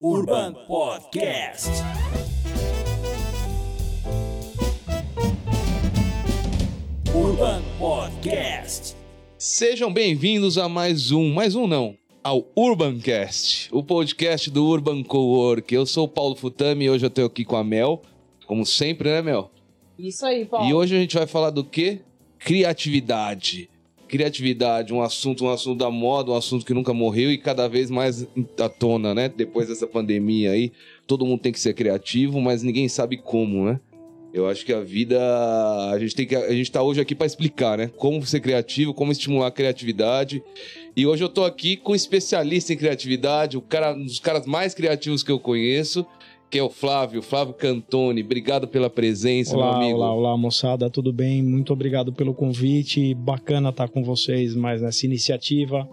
Urban Podcast. Urban Podcast. Sejam bem-vindos a mais um, mais um não, ao Urbancast, o podcast do Urban Cowork. Eu sou o Paulo Futami e hoje eu tô aqui com a Mel, como sempre, né, Mel? Isso aí, Paulo. E hoje a gente vai falar do quê? Criatividade. Criatividade, um assunto, um assunto da moda, um assunto que nunca morreu e cada vez mais à tona, né? Depois dessa pandemia aí, todo mundo tem que ser criativo, mas ninguém sabe como, né? Eu acho que a vida. A gente, tem que, a gente tá hoje aqui para explicar, né? Como ser criativo, como estimular a criatividade. E hoje eu tô aqui com um especialista em criatividade, o cara, um dos caras mais criativos que eu conheço, que é o Flávio, Flávio Cantoni. Obrigado pela presença, meu Olá, amigo. olá, olá, moçada, tudo bem? Muito obrigado pelo convite. Bacana estar com vocês mais nessa iniciativa.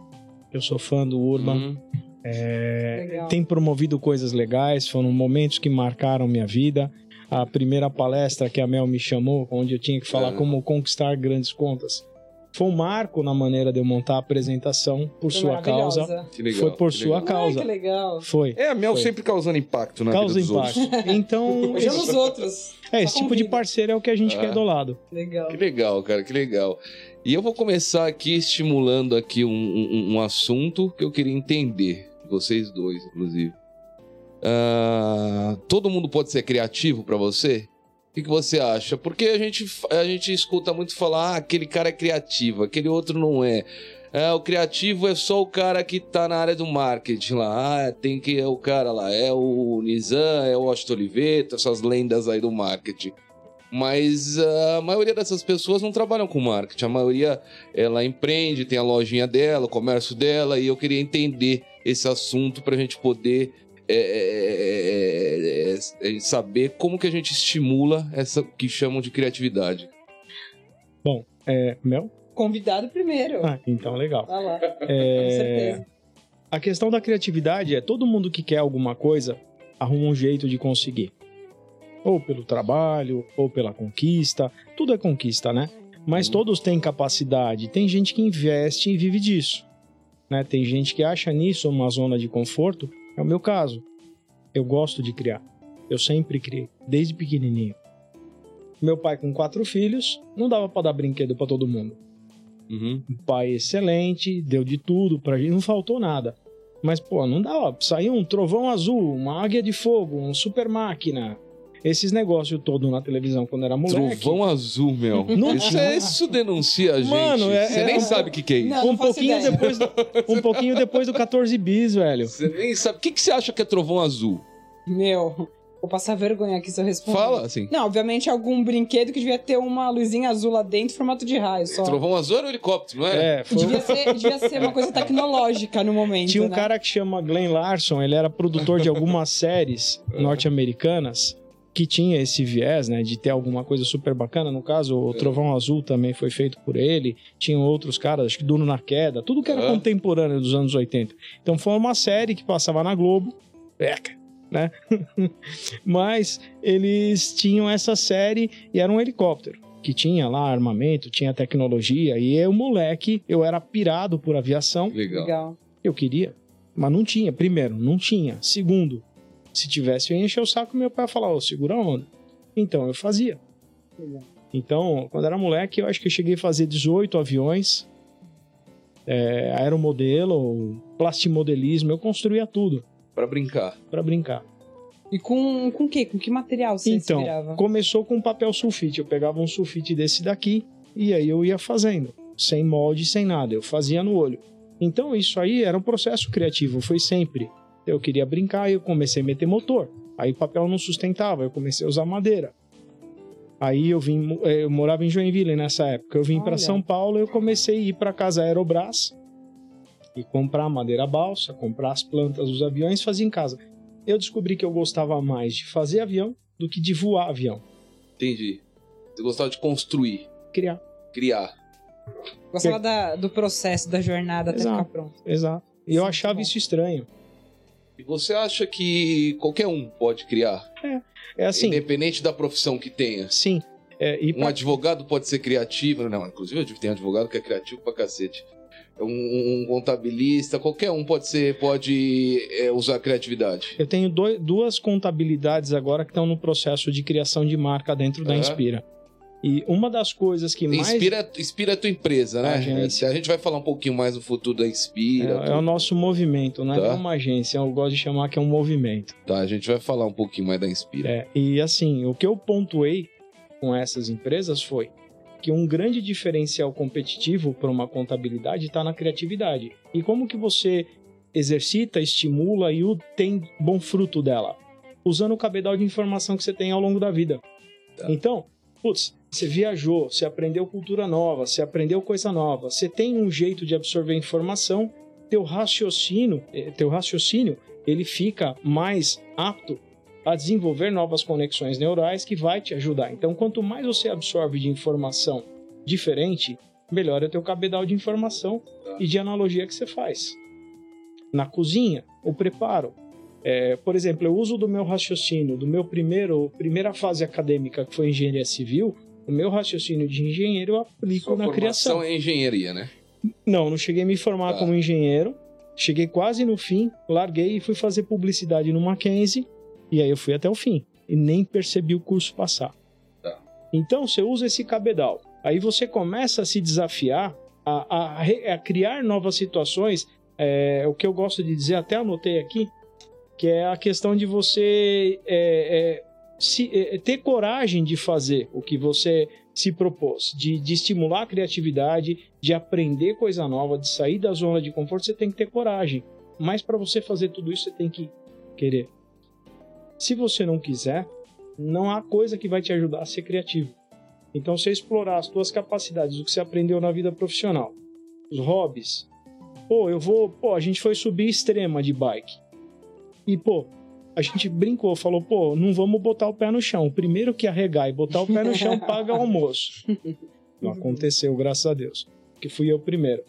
Eu sou fã do Urban. Uhum. Legal. Tem promovido coisas legais, foram momentos que marcaram minha vida. A primeira palestra que a Mel me chamou, onde eu tinha que falar É. como conquistar grandes contas, foi um marco na maneira de eu montar a apresentação por Foi sua causa. Que legal. Foi por que sua legal. causa. Ai, que legal. Foi. É, a Mel Foi. sempre causando impacto na Causa vida dos impacto. outros. Então, Hoje é nos outros. é, esse tipo de parceiro é o que a gente Ah. quer do lado. Legal. Que legal, cara, que legal. E eu vou começar aqui estimulando aqui um, um- um assunto que eu queria entender, vocês dois, inclusive. Ah, todo mundo pode ser criativo pra você? O que, que você acha? Porque a gente, a gente escuta muito falar, ah, aquele cara é criativo, aquele outro não é. É, o criativo é só o cara que tá na área do marketing lá. Ah, tem que é o cara lá, é o Nizam, é o Washington Oliveto, essas lendas aí do marketing. Mas a maioria dessas pessoas não trabalham com marketing. A maioria ela empreende, tem a lojinha dela, o comércio dela, e eu queria entender esse assunto para a gente poder é, é, é, é, saber como que a gente estimula essa que chamam de criatividade. É, Mel? Convidado primeiro. Ah, então legal. Vai lá. Com É, certeza. a questão da criatividade é todo mundo que quer alguma coisa arruma um jeito de conseguir. Ou pelo trabalho, ou pela conquista. Tudo é conquista, né? Mas Uhum. todos têm capacidade. Tem gente que investe e vive disso. Né? Tem gente que acha nisso uma zona de conforto. É o meu caso. Eu gosto de criar. Eu sempre criei, desde pequenininho. Meu pai com quatro filhos, não dava pra dar brinquedo pra todo mundo Uhum. um pai excelente, deu de tudo pra gente, não faltou nada. Mas, pô, não dá, saiu um trovão azul, uma águia de fogo, um super máquina. Esses negócios todos na televisão quando era moleque. Trovão azul, meu. Não isso, é- isso denuncia a gente. Mano, é- Você é- nem é- sabe o que, que é isso. Não, um faço pouquinho ideia. depois, do, um pouquinho depois do 14 bis, velho. Você nem sabe. O que, que você acha que é trovão azul? Meu, vou passar vergonha aqui se eu responder. Fala assim. Não, obviamente algum brinquedo que devia ter uma luzinha azul lá dentro, formato de raio só. Trovão azul era um helicóptero, não é? É, foi- Devia ser, devia ser uma coisa tecnológica no momento. Tinha um né? cara que chama Glenn Larson, ele era produtor de algumas séries norte-americanas que tinha esse viés, né, de ter alguma coisa super bacana. No caso, o Trovão Azul também foi feito por ele. Tinham outros caras, acho que Duro na Queda, tudo que era Ah. contemporâneo dos anos 80. Então foi uma série que passava na Globo, Eca, né? Mas eles tinham essa série e era um helicóptero que tinha lá armamento, tinha tecnologia e eu, moleque, eu era pirado por aviação. Legal. Legal. Eu queria, mas não tinha. Primeiro, não tinha. Segundo, se tivesse, eu ia encher o saco meu pai ia falar, ô, segura a onda. Então, eu fazia. Legal. Então, quando era moleque, eu acho que eu cheguei a fazer 18 aviões, é, aeromodelo, plastimodelismo, eu construía tudo Pra brincar. pra brincar. E com, com o quê? Com que material você se então, virava? começou com papel sulfite. Eu pegava um sulfite desse daqui e aí eu ia fazendo, sem molde, sem nada. Eu fazia no olho. Então, isso aí era um processo criativo, foi sempre. Eu queria brincar e eu comecei a meter motor. Aí o papel não sustentava, eu comecei a usar madeira. Aí eu vim, eh, eu morava em Joinville nessa época. Eu vim para. São Paulo, eu comecei a ir para casa Aerobras e comprar madeira balsa, comprar as plantas dos aviões, fazer em casa. Eu descobri que eu gostava mais de fazer avião do que de voar avião. Entendi. Você gostava de construir, Criar. criar. Gostava da- do processo, da jornada até Exato. ficar pronto. Exato. E eu Sim, achava bom. isso estranho. E você acha que qualquer um pode criar? É assim, Independente da profissão que tenha. sim. É, e Um pra- advogado pode ser criativo. Não, inclusive tem advogado que é criativo pra cacete. um, um contabilista, qualquer um pode ser, pode é, usar criatividade. Eu tenho doi- duas contabilidades agora que estão no processo de criação de marca dentro da. Inspira. E uma das coisas que mais Inspira, inspira a tua empresa, né? A agência. A gente vai falar um pouquinho mais no futuro da Inspira. é, é o nosso movimento, não Tá. é uma agência, eu gosto de chamar que é um movimento. Tá, a gente vai falar um pouquinho mais da Inspira. É, e assim, o que eu pontuei com essas empresas foi que um grande diferencial competitivo para uma contabilidade está na criatividade. E como que você exercita, estimula e tem bom fruto dela? Usando o cabedal de informação que você tem ao longo da vida. Tá. Então, putz, você viajou, você aprendeu cultura nova, você aprendeu coisa nova, você tem um jeito de absorver informação, teu raciocínio, eh, teu raciocínio, ele fica mais apto a desenvolver novas conexões neurais que vai te ajudar. Então, quanto mais você absorve de informação diferente, melhor é o teu cabedal de informação Tá. e de analogia que você faz. Na cozinha, o preparo. É, por exemplo, eu uso do meu raciocínio, do meu primeiro primeira fase acadêmica, que foi engenharia civil, o meu raciocínio de engenheiro eu aplico Sua na criação. é engenharia, né? Não, não cheguei a me formar Tá. como engenheiro. Cheguei quase no fim, larguei e fui fazer publicidade no Mackenzie. E aí eu fui até o fim. E nem percebi o curso passar. Tá. Então você usa esse cabedal. Aí você começa a se desafiar a, a a criar novas situações. É, o que eu gosto de dizer, até anotei aqui, que é a questão de você é, é, se- é, ter coragem de fazer o que você se propôs, de, de estimular a criatividade, de aprender coisa nova, de sair da zona de conforto, você tem que ter coragem. Mas para você fazer tudo isso, você tem que querer. Se você não quiser, não há coisa que vai te ajudar a ser criativo. Então, você explorar as suas capacidades, o que você aprendeu na vida profissional, os hobbies. Pô, eu vou. Pô, a gente foi subir extrema de bike. E, pô, a gente brincou, falou, pô, não vamos botar o pé no chão. O primeiro que arregar e botar o pé no chão paga o almoço. Não aconteceu, graças a Deus. Que fui eu primeiro.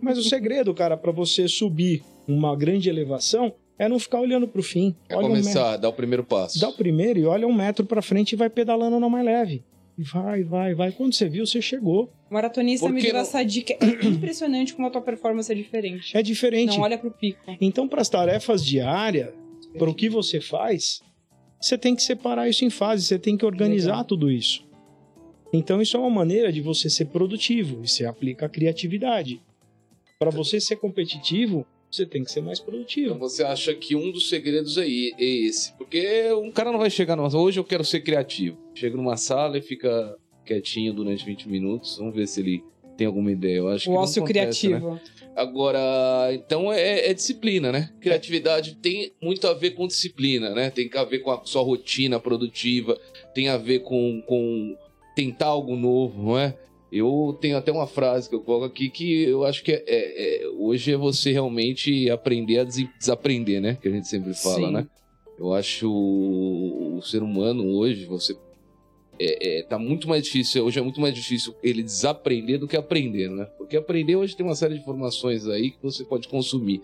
Mas o segredo, cara, para você subir uma grande elevação é não ficar olhando pro fim. É Olha um começar, dar o primeiro passo. dá o primeiro e olha um metro pra frente e vai pedalando na mais leve. E vai, vai, vai. Quando você viu, você chegou. O maratonista Por me que deu não- essa dica. É impressionante como a tua performance é diferente. É diferente. Não olha pro pico. Então, para as tarefas diárias, para o que você faz, você tem que separar isso em fases, você tem que organizar Legal. tudo isso. Então, isso é uma maneira de você ser produtivo e você aplica a criatividade. Para você ser competitivo, você tem que ser mais Então produtivo. você acha que um dos segredos é i- é esse? Porque um cara não vai chegar numa. Hoje eu quero ser criativo. Chega numa sala e fica quietinho durante 20 minutos. Vamos ver se ele tem alguma ideia. Eu acho que O não ócio acontece, né? Agora, então é, é disciplina, né? Criatividade tem muito a ver com disciplina, né? Tem a ver com a sua rotina produtiva, tem a ver com, com tentar algo novo, não é? Eu tenho até uma frase que eu coloco aqui que eu acho que é, é- é- hoje é você realmente aprender a des- desaprender, né? Que a gente sempre fala, Sim. né? Eu acho o, o ser humano hoje, você é, é, tá muito mais difícil, hoje é muito mais difícil ele desaprender do que aprender, né? Porque aprender hoje tem uma série de informações aí que você pode consumir.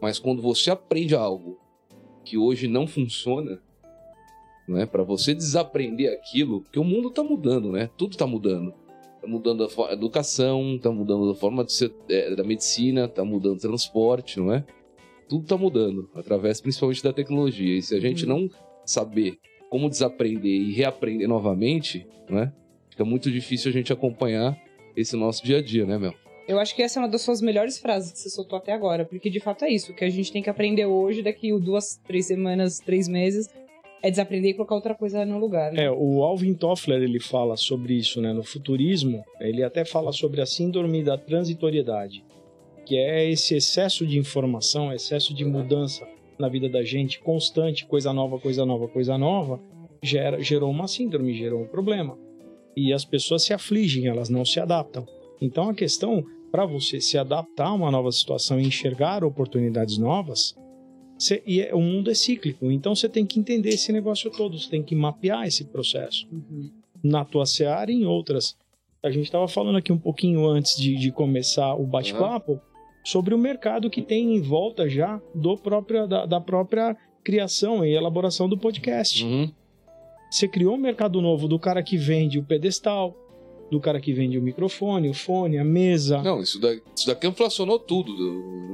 Mas quando você aprende algo que hoje não funciona, né? Para você desaprender aquilo, porque o mundo tá mudando, né? Tudo tá mudando. Tá mudando a educação, tá mudando a forma de ser, é, da medicina, tá mudando o transporte, não é? Tudo tá mudando, através principalmente da tecnologia. E se a gente não saber como desaprender e reaprender novamente, né? Fica muito difícil a gente acompanhar esse nosso dia a dia, né, Mel? Eu acho que essa é uma das suas melhores frases que você soltou até agora, porque de fato é isso. O que a gente tem que aprender hoje, daqui duas, três semanas, três meses, é desaprender e colocar outra coisa no lugar. Né? É, o Alvin Toffler ele fala sobre isso, né? No futurismo, ele até fala sobre a síndrome da transitoriedade, que é esse excesso de informação, excesso de mudança na vida da gente, constante, coisa nova, coisa nova, coisa nova, gera, gerou uma síndrome, gerou um problema. E as pessoas se afligem, elas não se adaptam. Então a questão para você se adaptar a uma nova situação e enxergar oportunidades novas, e é- o mundo é cíclico, então você tem que entender esse negócio todo, você tem que mapear esse processo Uhum. na tua seara e em outras. A gente estava falando aqui um pouquinho antes de, de começar o bate-papo sobre o mercado que tem em volta já do próprio, da, da própria criação e elaboração do podcast. Uhum. Você criou um mercado novo do cara que vende o pedestal, do cara que vende o microfone, o fone, a mesa. Não, isso daqui, isso daqui inflacionou tudo.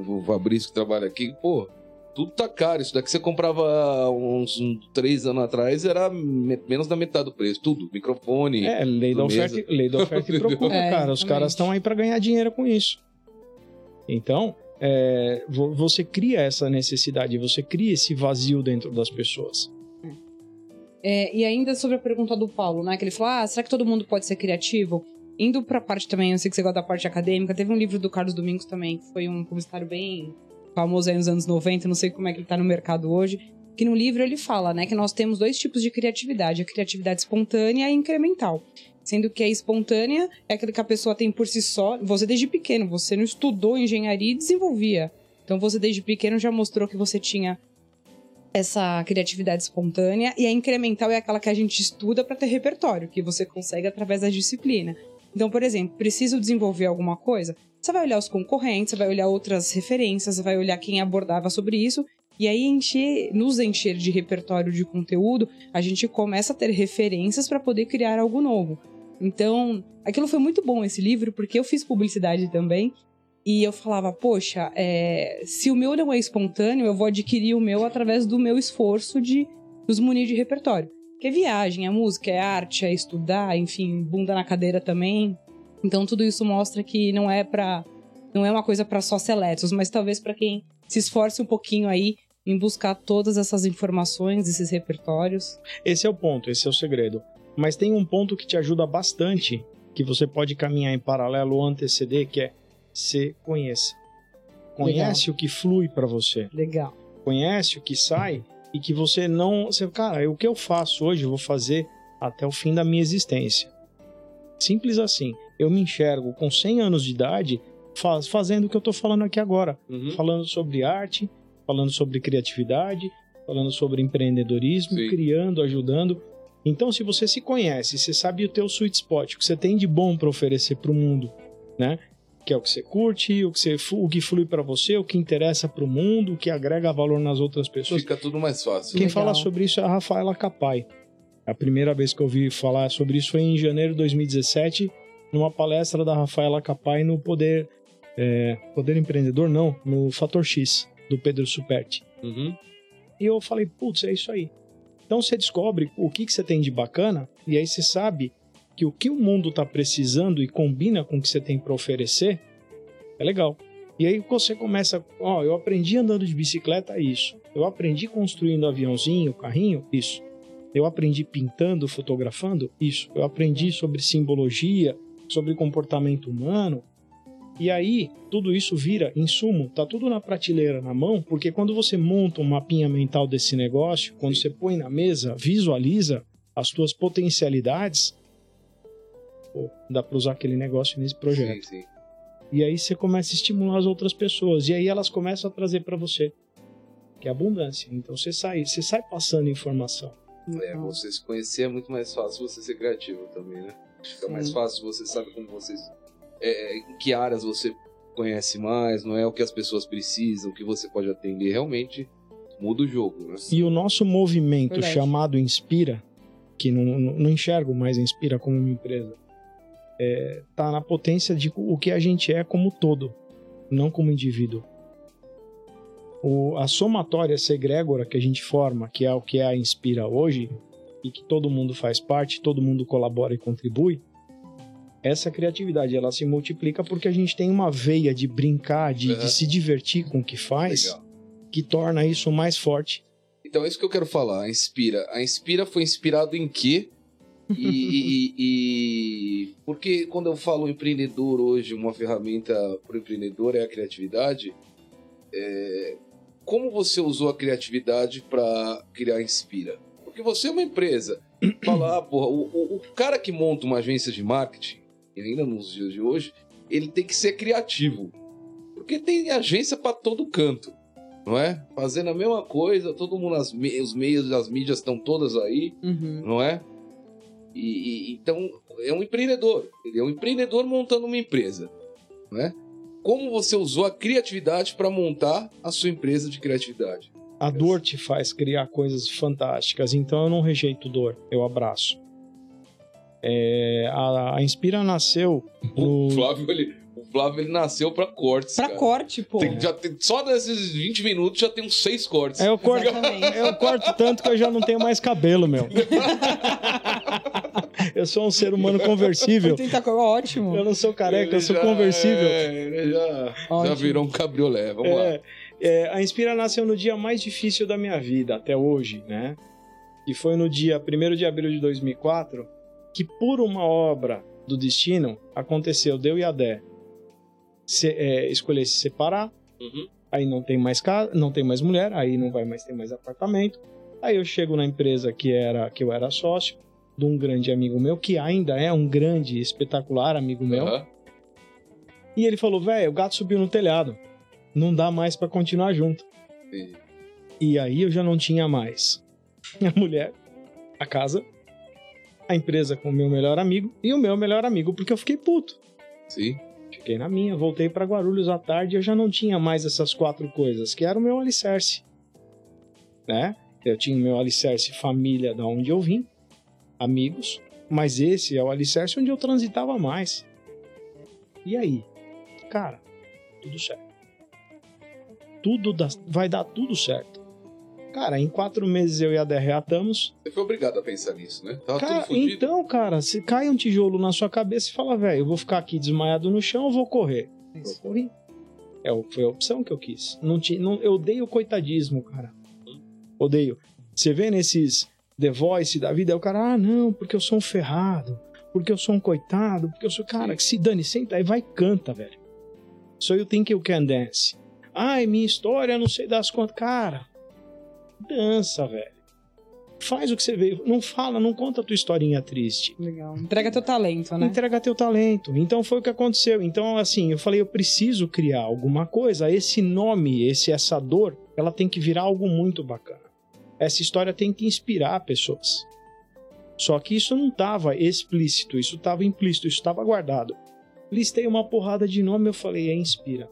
O Fabrício que trabalha aqui, pô, tudo tá caro. Isso daqui você comprava uns, uns três anos atrás, era me- menos da metade do preço. Tudo, microfone. É, lei da oferta, lei da oferta e procura, É, cara. Os caras estão aí para ganhar dinheiro com isso. Então, é, vo- você cria essa necessidade, você cria esse vazio dentro das pessoas. É, e ainda sobre a pergunta do Paulo, né? Que ele falou: ah, será que todo mundo pode ser criativo? Indo pra parte também, eu sei que você gosta da parte acadêmica, teve um livro do Carlos Domingos também, que foi um publicitário bem famoso aí nos anos 90, não sei como é que ele tá no mercado hoje. Que no livro ele fala, né, que nós temos dois tipos de criatividade: a criatividade espontânea e incremental. Sendo que a espontânea é aquela que a pessoa tem por si só. Você desde pequeno, você não estudou engenharia e desenvolvia. Então você desde pequeno já mostrou que você tinha essa criatividade espontânea e a incremental é aquela que a gente estuda para ter repertório, que você consegue através da disciplina. Então, por exemplo, preciso desenvolver alguma coisa, você vai olhar os concorrentes, você vai olhar outras referências, vai olhar quem abordava sobre isso e aí encher, nos encher de repertório de conteúdo, a gente começa a ter referências para poder criar algo novo. Então, aquilo foi muito bom esse livro porque eu fiz publicidade também e eu falava, poxa, é, se o meu não é espontâneo, eu vou adquirir o meu através do meu esforço de nos munir de repertório. Que é viagem, é música, é arte, é estudar, enfim, bunda na cadeira também. Então tudo isso mostra que não é para não é uma coisa para só seletos, mas talvez para quem se esforce um pouquinho aí em buscar todas essas informações, esses repertórios. Esse é o ponto, esse é o segredo. Mas tem um ponto que te ajuda bastante, que você pode caminhar em paralelo ou anteceder, que é se conheça. Conhece o que flui para você. Legal. Conhece o que sai e que você não. Você, cara, o que eu faço hoje, eu vou fazer até o fim da minha existência. Simples assim. Eu me enxergo com 100 anos de idade faz- fazendo o que eu tô falando aqui agora. Uhum. Falando sobre arte, falando sobre criatividade, falando sobre empreendedorismo, Sim. criando, ajudando. Então, se você se conhece, você sabe o teu sweet spot, o que você tem de bom para oferecer para o mundo, né? Que é o que você curte, o que, você, o que flui para você, o que interessa para o mundo, o que agrega valor nas outras pessoas. Fica tudo mais fácil. Quem Legal. fala sobre isso é a Rafaela Capai. A primeira vez que eu ouvi falar sobre isso foi em janeiro de 2017, numa palestra da Rafaela Capai no Poder, é, Poder Empreendedor, não, no Fator X, do Pedro Superti. Uhum. E eu falei, putz, é isso aí. Então você descobre o que, que você tem de bacana, e aí você sabe que o que o mundo está precisando e combina com o que você tem para oferecer, é legal. E aí você começa, ó, eu aprendi andando de bicicleta, isso. Eu aprendi construindo aviãozinho, carrinho, isso. Eu aprendi pintando, fotografando, isso. Eu aprendi sobre simbologia, sobre comportamento humano. E aí, tudo isso vira insumo, tá tudo na prateleira na mão, porque quando você monta um mapinha mental desse negócio, quando você põe na mesa, visualiza as tuas potencialidades, pô, dá para usar aquele negócio nesse projeto. Sim, sim. E aí você começa a estimular as outras pessoas. E aí elas começam a trazer para você. Que é abundância. Então você sai, você sai passando informação. É, você se conhecer é muito mais fácil você ser criativo também, né? Fica mais Sim. fácil, você sabe como vocês. É, em que áreas você conhece mais, não é o que as pessoas precisam, o que você pode atender. Realmente muda o jogo, né? E o nosso movimento Verdade. chamado Inspira, que não, não enxergo mais Inspira como uma empresa, é, tá na potência de o que a gente é como todo, não como indivíduo. O, a somatória segrégora que a gente forma, que é o que é a Inspira hoje, e que todo mundo faz parte, todo mundo colabora e contribui, essa criatividade ela se multiplica porque a gente tem uma veia de brincar, de, Uhum. de se divertir com o que faz, Legal. que torna isso mais forte. Então é isso que eu quero falar. A Inspira. A Inspira foi inspirado em quê? E, e- e- porque quando eu falo empreendedor hoje, uma ferramenta para o empreendedor é a criatividade. é, como você usou a criatividade para criar a Inspira? Porque você é uma empresa. Fala, ah, porra, o, o- o cara que monta uma agência de marketing, ainda nos dias de hoje, ele tem que ser criativo. Porque tem agência para todo canto não é? Fazendo a mesma coisa, todo mundo, as me- os meios das mídias estão todas aí, Uhum. não é? E, e- então é um empreendedor, ele é um empreendedor montando uma empresa, né? Como você usou a criatividade para montar a sua empresa de criatividade? A dor te faz criar coisas fantásticas, então eu não rejeito dor, eu abraço. É, a, a Inspira nasceu O no, Flávio, ele, o Flávio, ele nasceu pra cortes, Pra cara. corte, pô. Tem- já tem- só desses 20 minutos já tem uns seis cortes. É, eu corto, eu corto tanto que eu já não tenho mais cabelo, meu. eu sou um ser humano conversível. Tentar cor- ótimo. Eu não sou careca, eu Ele sou já- conversível. É, ele já, já virou um cabriolé. Vamos lá. É, é, a Inspira nasceu no dia mais difícil da minha vida, até hoje, né? E foi no dia 1 de abril de 2004 que, por uma obra do destino, aconteceu, deu e a Dé se, é, escolher se separar, Uhum. aí não tem mais casa, não tem mais mulher, aí não vai mais ter mais apartamento. Aí eu chego na empresa que era que eu era sócio de um grande amigo meu, que ainda é um grande, espetacular amigo meu. E ele falou: velho, o gato subiu no telhado. Não dá mais pra continuar junto. E aí eu já não tinha mais a mulher, a casa, a empresa com o meu melhor amigo e o meu melhor amigo, porque eu fiquei puto. Sim. Fiquei na minha, voltei pra Guarulhos à tarde e eu já não tinha mais essas quatro coisas, que era o meu alicerce. Né? Eu tinha o meu alicerce família da onde eu vim, amigos, mas esse é o alicerce onde eu transitava mais. E aí? Cara, tudo certo. Tudo dá- vai dar tudo certo. Cara, em quatro meses eu e a DR reatamos. Você foi obrigado a pensar nisso, né? Tava Cara, tudo fudido. então, cara, se cai um tijolo na sua cabeça e fala, velho, eu vou ficar aqui desmaiado no chão ou vou correr? Eu corri. É, foi a opção que eu quis. Não tinha, não, eu odeio o coitadismo, cara. Odeio. Você vê nesses The Voice da vida, é o cara, ah, não, porque eu sou um ferrado, porque eu sou um coitado, porque eu sou. Cara, que se dane, senta aí, vai e canta, velho. So you think you can dance. Ai, minha história, não sei das quantas. Cara, dança, velho. Faz o que você veio. Não fala, não conta a tua historinha triste. Legal. Entrega teu talento, né? Entrega teu talento. Então foi o que aconteceu. Então, assim, eu falei, eu preciso criar alguma coisa. Esse nome, esse essa dor, ela tem que virar algo muito bacana. Essa história tem que inspirar pessoas. Só que isso não estava explícito, isso estava implícito, isso estava guardado. Listei uma porrada de nome, eu falei, é inspira.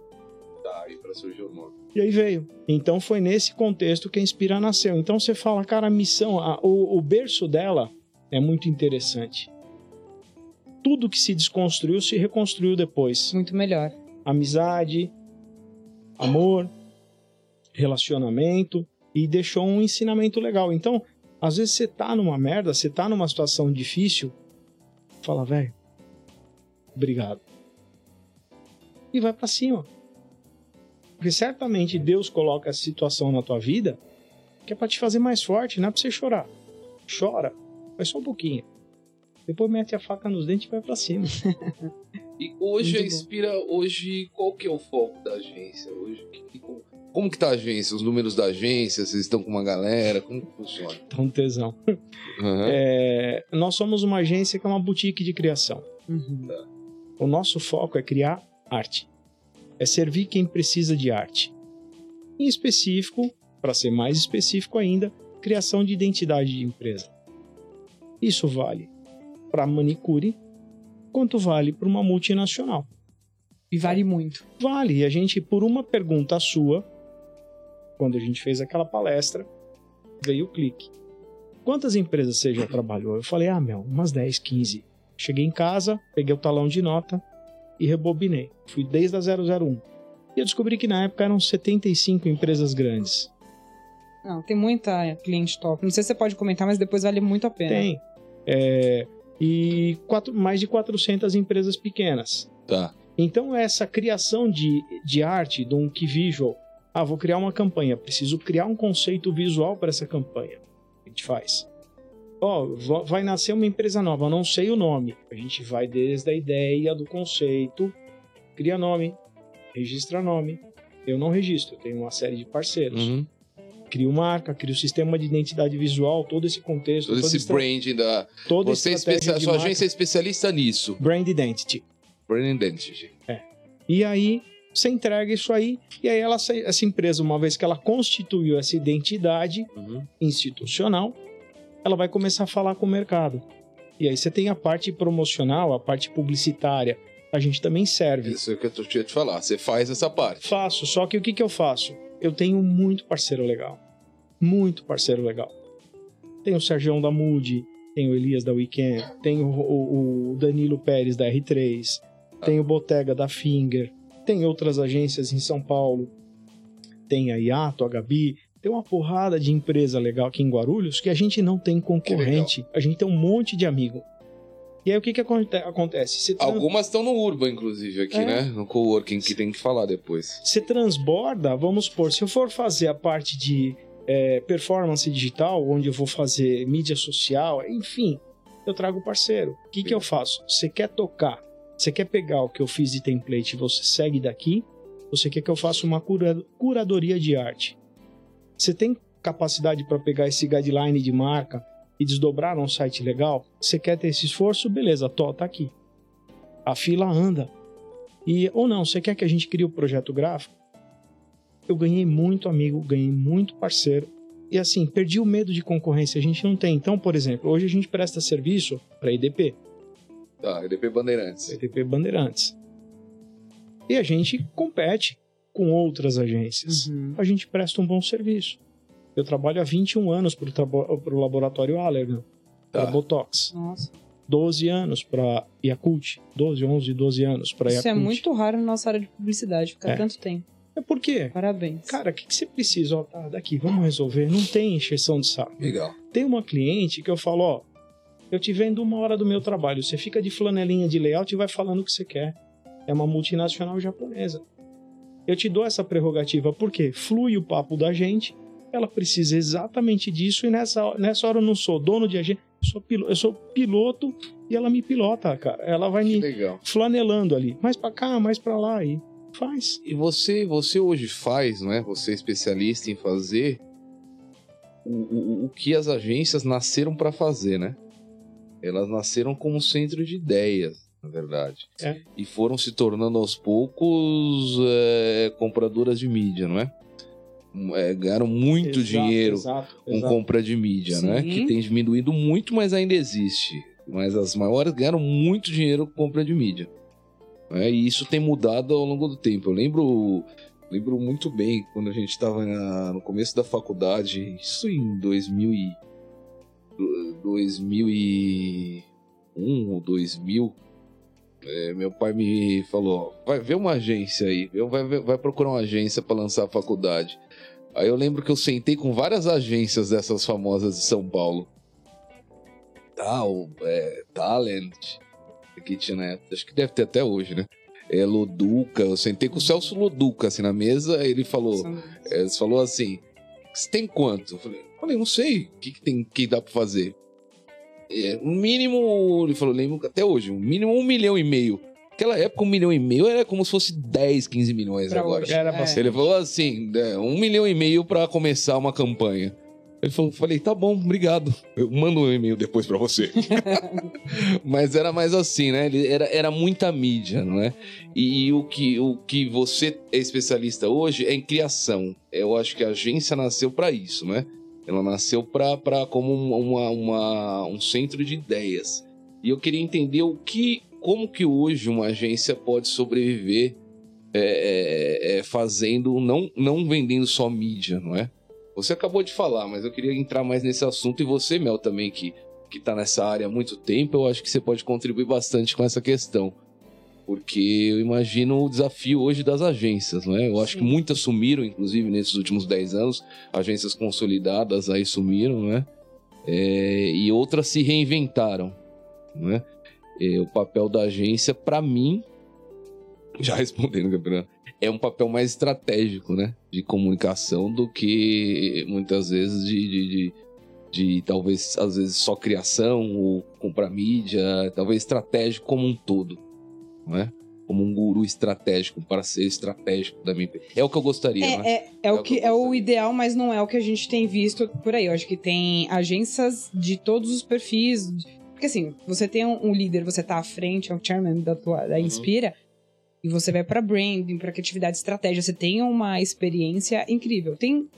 Tá, aí pra surgir o nome. E aí veio. Então foi nesse contexto que a Inspira nasceu. Então você fala, cara, a missão, a- o, o berço dela é muito interessante. Tudo que se desconstruiu se reconstruiu depois. Muito melhor. Amizade, amor, relacionamento e deixou um ensinamento legal. Então, às vezes você tá numa merda, você tá numa situação difícil, fala, velho, obrigado. E vai pra cima. Porque certamente Deus coloca essa situação na tua vida que é pra te fazer mais forte, não é pra você chorar. Chora, mas só um pouquinho. Depois mete a faca nos dentes e vai pra cima. E hoje a. Inspira, hoje, qual que é o foco da agência? Hoje, que- como, como que tá a agência? Os números da agência? Vocês estão com uma galera? Como que funciona? Tá um tesão. Aham. É, nós somos uma agência que é uma boutique de criação. Uhum. O nosso foco é criar arte. É servir quem precisa de arte. Em específico, para ser mais específico ainda, criação de identidade de empresa. Isso vale para manicure, quanto vale para uma multinacional. E vale muito. Vale. E a gente, por uma pergunta sua, quando a gente fez aquela palestra, veio o clique. Quantas empresas você já trabalhou? Eu falei, ah, meu, umas 10, 15. Cheguei em casa, peguei o talão de nota e rebobinei. Fui desde a 001. E eu descobri que na época eram 75 empresas grandes. Não, tem muita cliente top. Não sei se você pode comentar, mas depois vale muito a pena. Tem. É, e quatro, mais de 400 empresas pequenas. Tá. Então, essa criação de, de arte, de um key visual, ah, vou criar uma campanha, preciso criar um conceito visual para essa campanha. A gente faz. Ó, va- vai nascer uma empresa nova, eu não sei o nome. A gente vai desde a ideia do conceito, cria nome, registra nome. Eu não registro, eu tenho uma série de parceiros. Uhum. Crio marca, crio sistema de identidade visual, todo esse contexto, Todo esse estra- branding da. toda Você é estratégia especia... de Sua agência é especialista nisso. Brand Identity. Brand identity. E aí você entrega isso aí, e aí ela, essa empresa, uma vez que ela constituiu essa identidade Uhum. institucional, ela vai começar a falar com o mercado. E aí você tem a parte promocional, a parte publicitária. A gente também serve. Isso é o que eu tô- tinha te falar. Você faz essa parte. Faço, só que o que, que eu faço? Eu tenho muito parceiro legal. Muito parceiro legal. Tem o Sergião da Moody, Tem o Elias da Weekend, tem o, o- o Danilo Pérez da R3, tem o Botega da Finger, tem outras agências em São Paulo, tem a Iato, a Gabi, tem uma porrada de empresa legal aqui em Guarulhos que a gente não tem concorrente, a gente tem um monte de amigo. E aí o que, que aconte- acontece? Você tran- Algumas estão no Urban, inclusive, aqui, É. né? No coworking, que tem que falar depois. você transborda, vamos supor, se eu for fazer a parte de é, performance digital, onde eu vou fazer mídia social, enfim, eu trago o parceiro. O que, que eu faço? Você quer tocar? Você quer pegar o que eu fiz de template e você segue daqui? Você quer que eu faça uma cura- curadoria de arte? Você tem capacidade para pegar esse guideline de marca e desdobrar num site legal? Você quer ter esse esforço? Beleza, tô, tá aqui. A fila anda. E, ou não, você quer que a gente crie o projeto gráfico? Eu ganhei muito amigo, ganhei muito parceiro. E assim, perdi o medo de concorrência. A gente não tem. Então, por exemplo, hoje a gente presta serviço para IDP, Tá, EDP Bandeirantes. IDP Bandeirantes. E a gente compete com outras agências. Uhum. A gente presta um bom serviço. Eu trabalho há 21 anos para o laboratório Allergan, Tá. para Botox. Nossa. 12 anos para Yakult. 12, 11, 12 anos para Yakult. Isso é muito raro na nossa área de publicidade, ficar É. tanto tempo. É por quê? Parabéns. Cara, o que, que você precisa? Ó, tá, daqui, vamos resolver. Não tem encheção de saco. Legal. Tem uma cliente que eu falo, ó, eu te vendo uma hora do meu trabalho, você fica de flanelinha de layout e vai falando o que você quer. É uma multinacional japonesa. Eu te dou essa prerrogativa porque flui o papo da gente, ela precisa exatamente disso e nessa, nessa hora eu não sou dono de agência, eu sou, piloto, eu sou piloto e ela me pilota, cara. Ela vai me Legal. flanelando ali, mais pra cá, mais pra lá e faz. E você, você hoje faz, não é? Você é especialista em fazer o, o, o que as agências nasceram para fazer, né? Elas nasceram como centro de ideias, na verdade. É. E foram se tornando aos poucos é, compradoras de mídia, não é? É, ganharam muito Exato, dinheiro exato, com exato. compra de mídia, né? Sim. Que tem diminuído muito, mas ainda existe. Mas as maiores ganharam muito dinheiro com compra de mídia. né? E isso tem mudado ao longo do tempo. Eu lembro, lembro muito bem quando a gente estava no começo da faculdade, isso em 2000 e, 2001 ou 2000. É, meu pai me falou: vai ver uma agência aí, vai, vai, procurar uma agência para lançar a faculdade. Aí eu lembro que eu sentei com várias agências dessas famosas de São Paulo. Tal, é, Talent, que tinha na época, acho que deve ter até hoje, né? É, Loduca, eu sentei com o Celso Loduca assim na mesa, ele falou, é, ele falou assim: Você tem quanto? Eu falei, falei, não sei, o que, que tem que dá pra fazer? É, um mínimo, ele falou, lembro até hoje, um mínimo um milhão e meio. Naquela época, um milhão e meio era como se fosse 10, 15 milhões Pra agora. hoje. Era É. bastante. Ele falou assim, né, um milhão e meio pra começar uma campanha. Ele falou, falei, tá bom, obrigado. Eu mando um e-mail depois pra você. Mas era mais assim, né? Ele era, era muita mídia, não é? E, o, que, o que você é especialista hoje é em criação. Eu acho que a agência nasceu pra isso, né? Ela nasceu pra, pra, como um- uma, uma- um centro de ideias. E eu queria entender o que, como que hoje uma agência pode sobreviver é, é, é, fazendo, não, não vendendo só mídia, não é? Você acabou de falar, mas eu queria entrar mais nesse assunto. E você, Mel, também, que, que tá nessa área há muito tempo, eu acho que você pode contribuir bastante com essa questão. Porque eu imagino o desafio hoje das agências, não é? Eu acho Sim. que muitas sumiram, inclusive, nesses últimos 10 anos. Agências consolidadas aí sumiram, não é? E outras se reinventaram, não é? É, o papel da agência, para mim, já respondendo, Gabriel, é um papel mais estratégico, né? De comunicação do que muitas vezes de, de, de, de, talvez, às vezes, só criação ou comprar mídia, talvez estratégico como um todo, não é? Como um guru estratégico, um parceiro estratégico da minha empresa. É o que eu gostaria, né? É, é, é o que é o ideal, mas não é o que a gente tem visto por aí. Eu acho que tem agências de todos os perfis. Porque assim, você tem um, um líder, você tá à frente, é o chairman da, tua, da Inspira, e você vai pra branding, pra criatividade, estratégia, você tem uma experiência incrível. Tem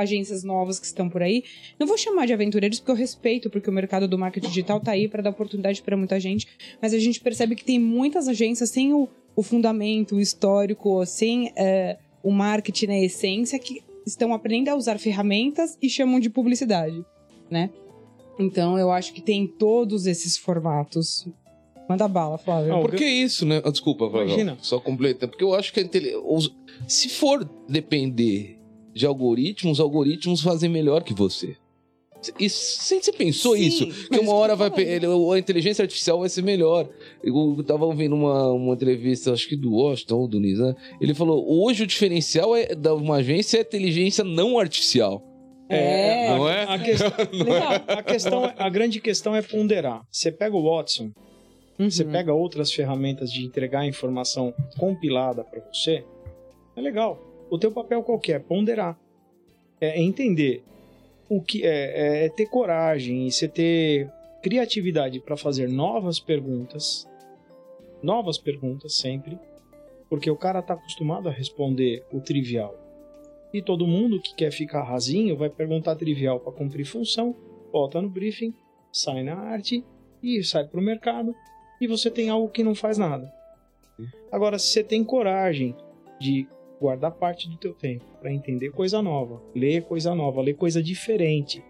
agências novas que estão por aí. Não vou chamar de aventureiros porque eu respeito, porque o mercado do marketing digital tá aí para dar oportunidade para muita gente, mas a gente percebe que tem muitas agências sem o, o fundamento, o histórico, sem é, o marketing na essência, que estão aprendendo a usar ferramentas e chamam de publicidade, né? Então eu acho que tem todos esses formatos. Manda bala, Flávio. Não, Por que isso, né? Ah, Desculpa, Flávio. Imagina. Só completa. Porque eu acho que a intele- se for depender de algoritmos, algoritmos fazem melhor que você. E você você pensou Sim, isso? Que uma isso hora que vai, a inteligência artificial vai ser melhor. Eu tava ouvindo uma, uma entrevista, acho que do Washington ou do Nizam. Ele falou: hoje o diferencial é, da uma agência é a inteligência não artificial. É. a, Não é? A, questão, Legal. a questão é- a grande questão é ponderar. Você pega o Watson, você Uhum. pega outras ferramentas de entregar informação compilada para você, é legal. O teu papel qual que é? Ponderar. É entender o que é, é ter coragem e você ter criatividade para fazer novas perguntas, novas perguntas sempre, porque o cara tá acostumado a responder o trivial. E todo mundo que quer ficar rasinho vai perguntar trivial para cumprir função, volta no briefing, sai na arte e sai para o mercado e você tem algo que não faz nada. Agora, se você tem coragem de guardar parte do teu tempo para entender coisa nova, ler coisa nova, ler coisa diferente.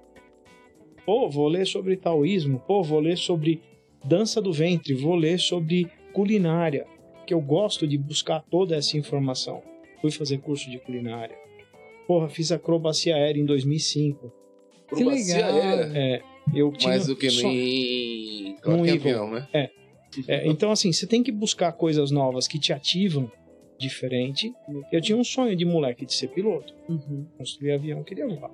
Pô, vou ler sobre taoísmo, pô, vou ler sobre dança do ventre, vou ler sobre culinária, que eu gosto de buscar toda essa informação. Fui fazer curso de culinária. Porra, fiz acrobacia aérea em 2005. Que legal. É, eu tinha Mais do que só- em. Claro Um que é Eagle. avião, né? É, então, assim, você tem que buscar coisas novas que te ativam diferente. Eu tinha um sonho de moleque de ser piloto. Uhum. Construir avião, queria voar.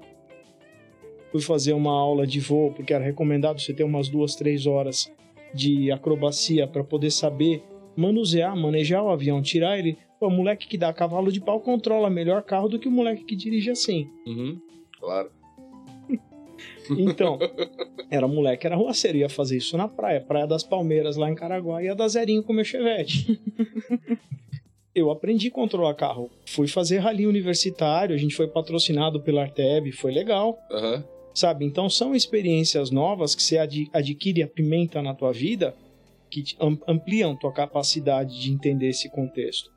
Fui fazer uma aula de voo, porque era recomendado você ter umas duas, três horas de acrobacia para poder saber manusear, manejar o avião, tirar ele. Pô, o moleque que dá cavalo de pau controla melhor carro do que o moleque que dirige assim. Uhum. Claro. Então, era moleque, era ruaceiro, ia fazer isso na praia, Praia das Palmeiras, lá em Caraguá, ia dar zerinho com meu chevette. Eu aprendi a controlar carro. Fui fazer rally universitário, a gente foi patrocinado pela Arteb, foi legal, Aham. sabe? Então são experiências novas que você ad- adquire e apimenta na tua vida, que ampliam tua capacidade de entender esse contexto.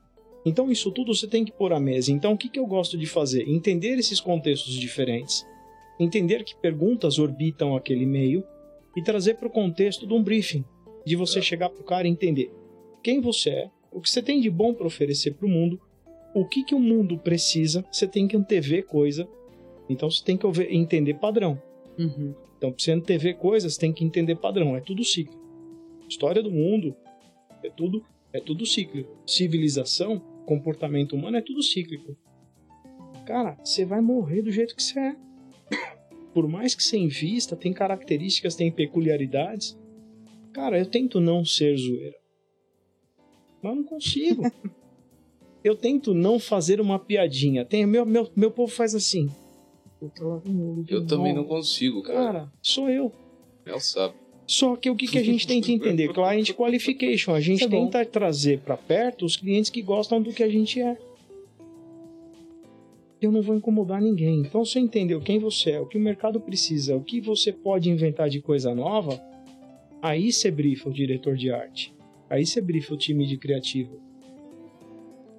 Então isso tudo você tem que pôr à mesa. Então o que, que eu gosto de fazer? Entender esses contextos diferentes, entender que perguntas orbitam aquele meio e trazer para o contexto de um briefing, de você Tá. chegar para o cara e entender quem você é, o que você tem de bom para oferecer para o mundo, o que, que o mundo precisa, você tem que antever coisa, então você tem que entender padrão. Uhum. Então, pra você antever coisas, tem que entender padrão. É tudo ciclo. História do mundo é tudo, é tudo cíclico. Civilização, comportamento humano é tudo cíclico. Cara, você vai morrer do jeito que você é. Por mais que você invista, tem características, tem peculiaridades. Cara, eu tento não ser zoeira. Mas eu não consigo. eu tento não fazer uma piadinha. Tem, meu, meu, meu povo faz assim. Eu também não consigo, cara. Cara, sou eu. Mel sabe. Só que o que, que a gente tem que entender? Client qualification. A gente é bom. tenta trazer para perto os clientes que gostam do que a gente é. Eu não vou incomodar ninguém. Então, você entendeu quem você é, o que o mercado precisa, o que você pode inventar de coisa nova, aí você brifa o diretor de arte. Aí você brifa o time de criativo.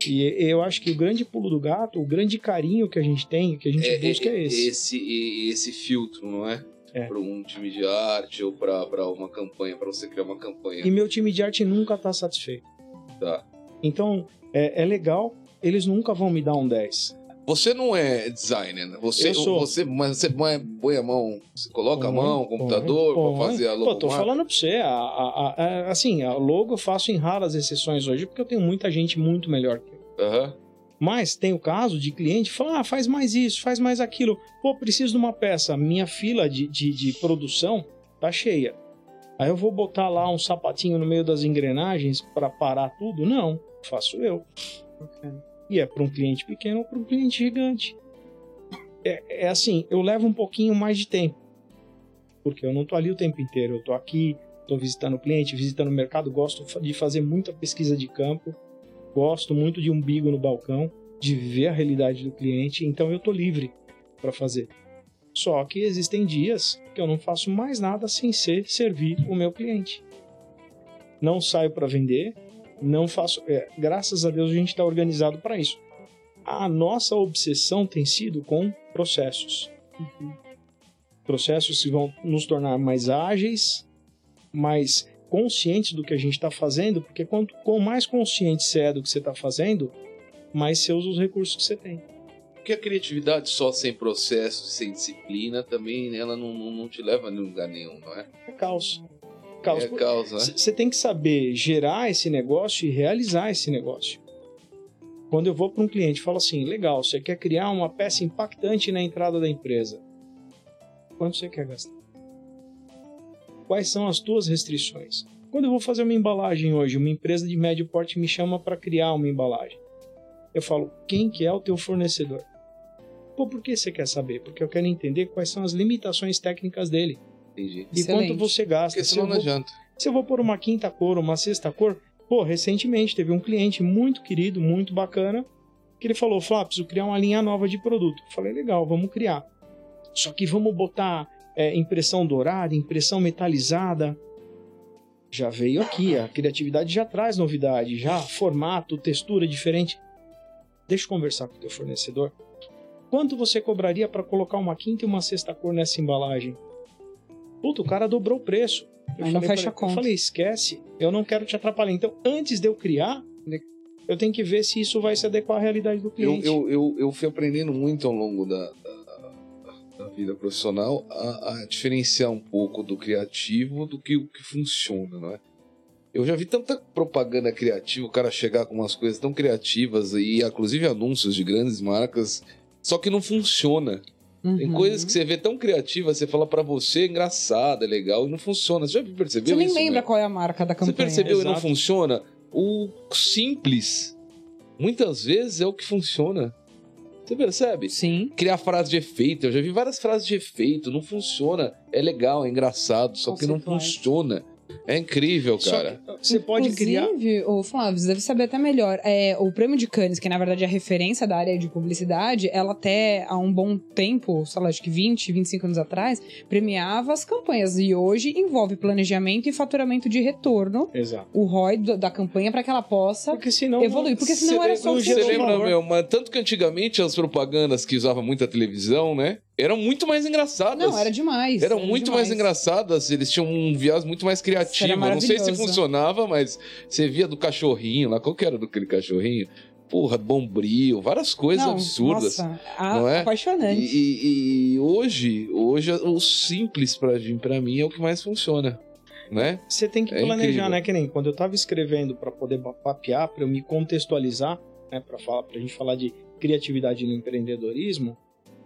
E eu acho que o grande pulo do gato, o grande carinho que a gente tem, que a gente busca é, esse. Esse, e- esse filtro, não é? É. Para um time de arte ou para uma campanha, para você criar uma campanha. E meu time de arte nunca tá satisfeito. Tá. Então, é, é legal, eles nunca vão me dar um 10. Você não é designer, né? Você, Eu sou. você, mas você põe põe a mão, você coloca a Põe, mão, põe, computador, põe. para fazer a Pô, tô falando pra você, a, a- a- a- assim, a logo eu faço em raras exceções hoje, porque eu tenho muita gente muito melhor que eu. Aham. Mas tem o caso de cliente que fala, ah, faz mais isso, faz mais aquilo. Pô, preciso de uma peça, minha fila de, de, de produção tá cheia. Aí eu vou botar lá um sapatinho no meio das engrenagens para parar tudo? Não, faço eu. E é para um cliente pequeno ou para um cliente gigante. É, é assim, eu levo um pouquinho mais de tempo. Porque eu não tô ali o tempo inteiro. Eu tô aqui, tô visitando o cliente, visitando o mercado, gosto de fazer muita pesquisa de campo, gosto muito de umbigo no balcão, de ver a realidade do cliente, então eu tô livre para fazer. Só que existem dias que eu não faço mais nada sem ser servir o meu cliente. Não saio para vender, não faço. é, graças a Deus a gente está organizado para isso. A nossa obsessão tem sido com processos. processos que vão nos tornar mais ágeis, mais conscientes do que a gente está fazendo, porque quanto com mais consciente você é do que você está fazendo, mais você usa os recursos que você tem. Porque a criatividade só sem processo, sem disciplina, também ela não, não, não te leva a lugar nenhum, não é? É caos. Caos. É causa, né? Você tem que saber gerar esse negócio e realizar esse negócio. Quando eu vou para um cliente e falo assim, legal, você quer criar uma peça impactante na entrada da empresa. Quanto você quer gastar? Quais são as tuas restrições? Quando eu vou fazer uma embalagem hoje, uma empresa de médio porte me chama para criar uma embalagem. Eu falo, quem que é o teu fornecedor? Pô, por que você quer saber? Porque eu quero entender quais são as limitações técnicas dele. Entendi. E Excelente. quanto você gasta. Porque Se senão eu não vou- adianta. se eu vou pôr uma quinta cor, uma sexta cor, pô, recentemente teve um cliente muito querido, muito bacana, que ele falou, Flá, preciso criar uma linha nova de produto. Eu falei, legal, vamos criar. Só que vamos botar é, impressão dourada, impressão metalizada. Já veio aqui, a criatividade já traz novidade, já formato, textura diferente. Deixa eu conversar com o teu fornecedor. Quanto você cobraria para colocar uma quinta e uma sexta cor nessa embalagem? Puta, o cara dobrou o preço. Eu Aí não falei fecha pra a conta. Eu falei, esquece, eu não quero te atrapalhar. Então, antes de eu criar, eu tenho que ver se isso vai se adequar à realidade do Eu, cliente. eu, eu, eu fui aprendendo muito ao longo da, da, da vida profissional a, a diferenciar um pouco do criativo do que o que funciona, não é? Eu já vi tanta propaganda criativa, o cara chegar com umas coisas tão criativas e inclusive anúncios de grandes marcas, só que não funciona. Tem Uhum. coisas que você vê tão criativas, você fala pra você, é engraçado, é legal, e não funciona. Você já percebeu Você nem isso? lembra né? qual é a marca da Você campanha. percebeu e não Exato. funciona? O simples, muitas vezes, é o que funciona. Você percebe? Sim. Criar frase de efeito. Eu já vi várias frases de efeito. Não funciona. É legal, é engraçado, só que não funciona. É incrível, cara. você pode criar. Inclusive, o Flávio, você deve saber até melhor. É, o prêmio de Cannes, que na verdade é a referência da área de publicidade, ela até há um bom tempo, sei lá, acho que 20, 25 anos atrás, premiava as campanhas. E hoje envolve planejamento e faturamento de retorno, Exato. o ROI do- da campanha, para que ela possa Porque senão. evoluir. Porque senão era só que Você lembra, meu, mas tanto que antigamente as propagandas que usavam muita televisão, né? Eram muito mais engraçadas. Não, era demais. Eram era muito demais. mais engraçadas, eles tinham um viés muito mais criativo. Não sei se funcionava, mas você via do cachorrinho lá, qual que era do aquele cachorrinho? Porra, bombril, várias coisas Não, absurdas. Nossa, a- não é? apaixonante. E, e- e hoje, hoje o simples pra, pra mim é o que mais funciona, né? Você tem que É planejar, incrível. né? Que nem quando eu tava escrevendo para poder papear, para eu me contextualizar, né? Para falar, pra gente falar de criatividade no empreendedorismo,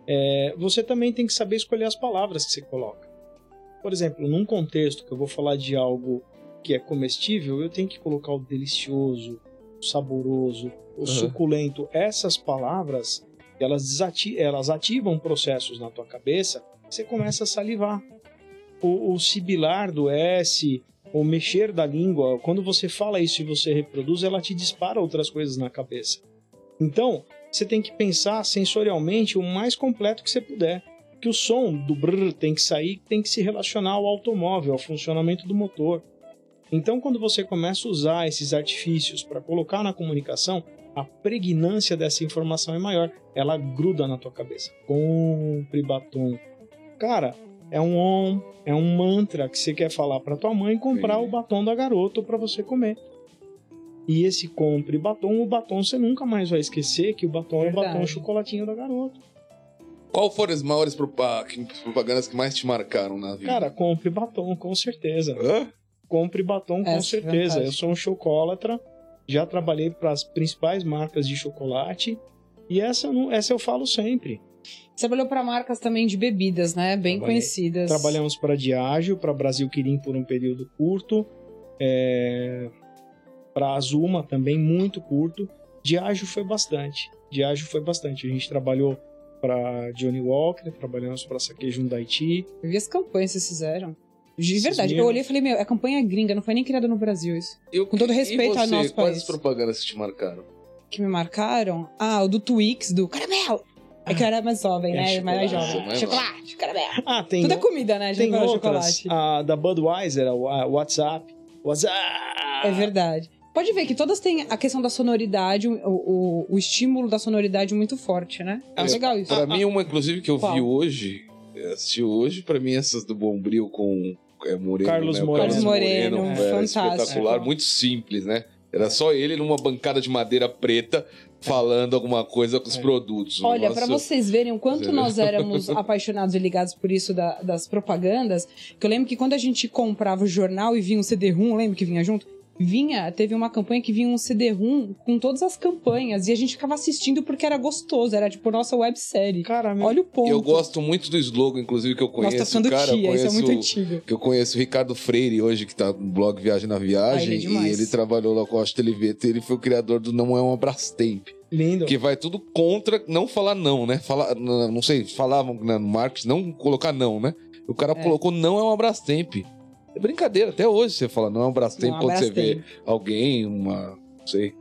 é, você também tem que saber escolher as palavras que você coloca. Por exemplo, num contexto que eu vou falar de algo que é comestível, eu tenho que colocar o delicioso, o saboroso, o Uhum. suculento. Essas palavras, elas, desati elas ativam processos na tua cabeça, você começa a salivar. O, o sibilar do S, o mexer da língua, quando você fala isso e você reproduz, ela te dispara outras coisas na cabeça. Então, você tem que pensar sensorialmente o mais completo que você puder. Que o som do brrr tem que sair, tem que se relacionar ao automóvel, ao funcionamento do motor. Então, quando você começa a usar esses artifícios para colocar na comunicação, a pregnância dessa informação é maior. Ela gruda na tua cabeça. Compre batom. Cara, é um om, é um mantra que você quer falar para tua mãe comprar Entendi. o batom da garota para você comer. E esse compre batom, o batom você nunca mais vai esquecer que o batom é o Verdade. batom chocolatinho da garota. Qual foram as maiores propagandas que mais te marcaram na vida? Cara, compre batom, com certeza. Hã? Compre batom, com Essa é certeza. Eu sou um chocólatra, já trabalhei para as principais marcas de chocolate. E essa, não- essa eu falo sempre. Você trabalhou para marcas também de bebidas, né? Bem Trabalhei. conhecidas. Trabalhamos para Diageo, para Brasil Quirim por um período curto, é... para Azuma também muito curto. Diageo foi bastante. Diageo foi bastante. A gente trabalhou para Johnny Walker, trabalhamos para Sake Jundaiti. Eu vi as campanhas que vocês fizeram. De verdade, eu mesmos. olhei e falei, meu, é campanha gringa, não foi nem criada no Brasil isso. Eu- Com todo respeito ao você, nosso Quais país. as propagandas que te marcaram? Que me marcaram? Ah, o do Twix, do caramelo. É que eu era mais jovem, É, né? mais chocolate, jovem. mais chocolate, caramelo. Ah, tem, Tudo é comida, né? tem Chocolate, outras. chocolate. A da Budweiser, a a WhatsApp. WhatsApp! É verdade. Pode ver que todas têm a questão da sonoridade, o, o, o estímulo da sonoridade muito forte, né? É É, legal isso. Pra mim, uma, inclusive, que eu Qual? vi hoje, Eu assisti hoje, pra mim, essas do Bombril com é, Moreno. Carlos né? O Moreno. Carlos Moreno, é, fantástico. espetacular, muito simples, né? Era só ele numa bancada de madeira preta falando alguma coisa com os É. produtos. Olha, pra vocês verem o quanto nós éramos apaixonados e ligados por isso da- das propagandas, que eu lembro que quando a gente comprava o jornal e vinha um CD-ROM, lembra que vinha junto? Vinha, teve uma campanha que vinha um CD-ROM com todas as campanhas e a gente ficava assistindo porque era gostoso, era tipo nossa websérie. Cara, meu, Olha o ponto. Eu gosto muito do slogan, inclusive, que eu conheço. Nossa, tá cara, eu tia, isso é muito conheço- antigo. que eu conheço o Ricardo Freire hoje, que tá no blog Viagem na Viagem, Ah, ele é e ele trabalhou lá com a ele foi o criador do Não é uma Brastemp, lindo. que vai tudo contra não falar não, né? Falar, não não sei, falavam né, no marketing, não colocar não, né? O cara É. colocou não é uma Brastemp. É brincadeira, até hoje você fala não é uma Brastemp Não, quando você vê alguém, uma, não sei?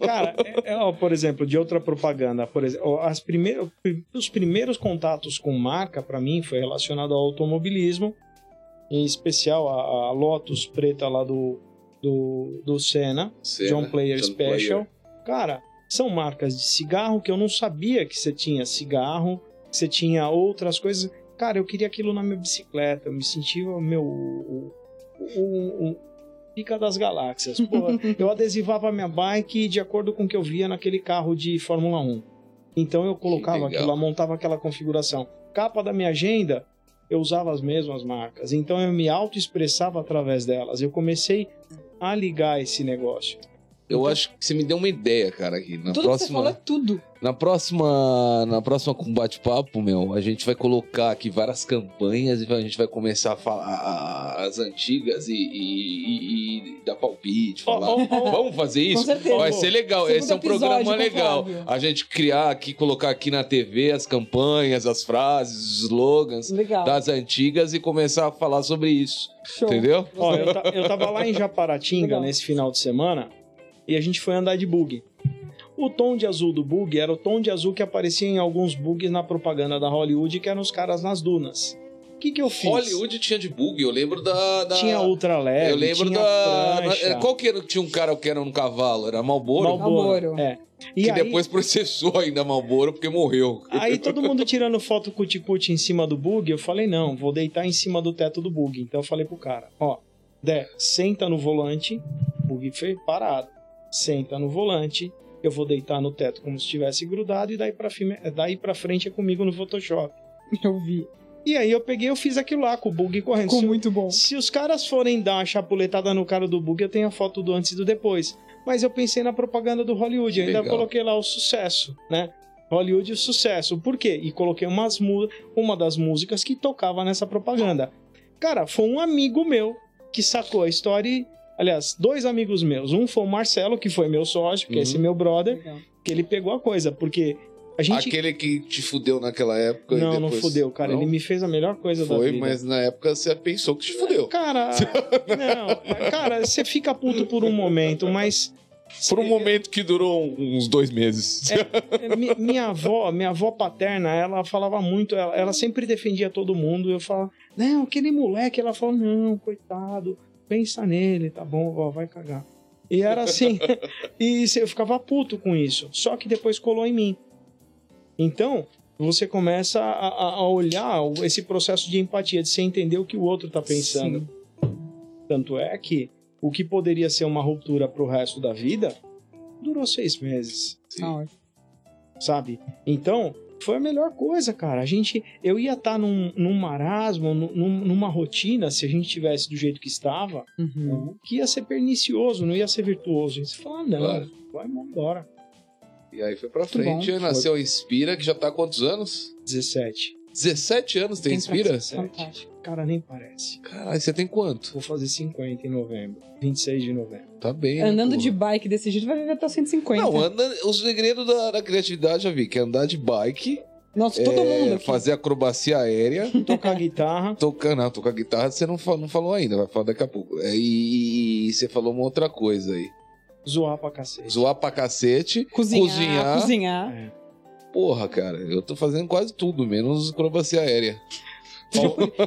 Cara, é- é, por exemplo, de outra propaganda, por exemplo, as primeiras, os primeiros contatos com marca para mim foi relacionado ao automobilismo, em especial a, a Lotus preta lá do do, do Senna, Cena, John Player John Special. Cara, são marcas de cigarro que eu não sabia que você tinha cigarro, que você tinha outras coisas. Cara, eu queria aquilo na minha bicicleta, eu me sentia meu o, o, o- pica das galáxias. Pô, eu adesivava a minha bike de acordo com o que eu via naquele carro de Fórmula 1. Então eu colocava aquilo lá, montava aquela configuração. Capa da minha agenda, eu usava as mesmas marcas. Então eu me auto-expressava através delas. Eu comecei a ligar esse negócio. Eu acho que você me deu uma ideia, cara, aqui. Na Tudo que você próxima, falou é tudo. Na próxima, na próxima com bate-papo, meu, a gente vai colocar aqui várias campanhas e a gente vai começar a falar as antigas e, e- e- e dar palpite, falar. ó, ó, Vamos fazer isso? Com certeza. Vai ser legal. Segundo Esse é um programa legal. A gente criar aqui, colocar aqui na TV as campanhas, as frases, os slogans Legal. das antigas e começar a falar sobre isso. Show. Entendeu? Ó, eu, eu tava lá em Japaratinga Legal. nesse final de semana e a gente foi andar de bug. O tom de azul do bug era o tom de azul que aparecia em alguns bugs na propaganda da Hollywood, que eram os caras nas dunas. O que, que eu fiz? Hollywood tinha de bug, eu lembro da. da... Tinha ultra leve, Eu lembro tinha da. prancha, Qual que era que tinha um cara que era um cavalo? Era Malboro? Marlboro. É. E que aí, depois processou ainda Malboro porque morreu. aí todo mundo tirando foto cuti-cuti em cima do bug, eu falei, não, vou deitar em cima do teto do bug. Então eu falei pro cara, ó, Dé, senta no volante, bug foi parado. Senta no volante, eu vou deitar no teto como se estivesse grudado e daí pra, fime- daí pra frente é comigo no Photoshop. Eu vi. E aí eu peguei eu fiz aquilo lá com o bug correndo. Ficou Se- muito bom. Se os caras forem dar uma chapuletada no cara do bug, eu tenho a foto do antes e do depois. Mas eu pensei na propaganda do Hollywood, eu ainda coloquei lá o sucesso, né? Hollywood o sucesso. Por quê? E coloquei umas uma das músicas que tocava nessa propaganda. Cara, foi um amigo meu que sacou a história e. Aliás, dois amigos meus. Um foi o Marcelo, que foi meu sócio, que é esse Uhum. meu brother, Legal. que ele pegou a coisa, porque a gente. Aquele que te fudeu naquela época. e Não, não depois- fudeu, cara. Não? Ele me fez a melhor coisa da Foi, vida. mas na época você pensou que te fudeu. Cara, não, cara, você fica puto por um momento, mas Por um momento que durou uns dois meses. é, mi- minha avó, minha avó paterna, ela falava muito, ela, ela sempre defendia todo mundo. Eu falava, não, aquele moleque, ela falou, não, coitado, pensa nele, tá bom, vó, vai cagar. E era assim, e eu ficava puto com isso. Só que depois colou em mim. Então, você começa a, a- olhar esse processo de empatia, de você entender o que o outro tá pensando. Sim. Tanto é que o que poderia ser uma ruptura pro resto da vida durou seis meses, Tá ótimo. sabe? Então, foi a melhor coisa, cara. A gente, eu ia estar num, num marasmo, num- num- numa rotina, se a gente tivesse do jeito que estava, Uhum. que ia ser pernicioso, não ia ser virtuoso. E você fala, ah, não, Claro. vai embora. E aí foi pra Muito frente. bom. nasceu a Inspira, que já tá há quantos anos? 17. 17 anos tem Inspira? Fantástico. Cara, nem parece. Caralho, você tem quanto? Vou fazer 50 em novembro. 26 de novembro. Tá bem. né, Andando porra? de bike desse jeito vai viver até os 150. Não, anda, o segredo da, da criatividade, já vi, que é andar de bike, Nossa, todo é, mundo aqui. fazer acrobacia aérea, Tocar guitarra. tocar, não, tocar guitarra você não, fa- não falou ainda, vai falar daqui a pouco. É, E, e você falou uma outra coisa aí. Zoar pra cacete. Zoar pra cacete, Cozinhar, cozinhar. cozinhar. É. Porra, cara, eu tô fazendo quase tudo, menos acrobacia aérea.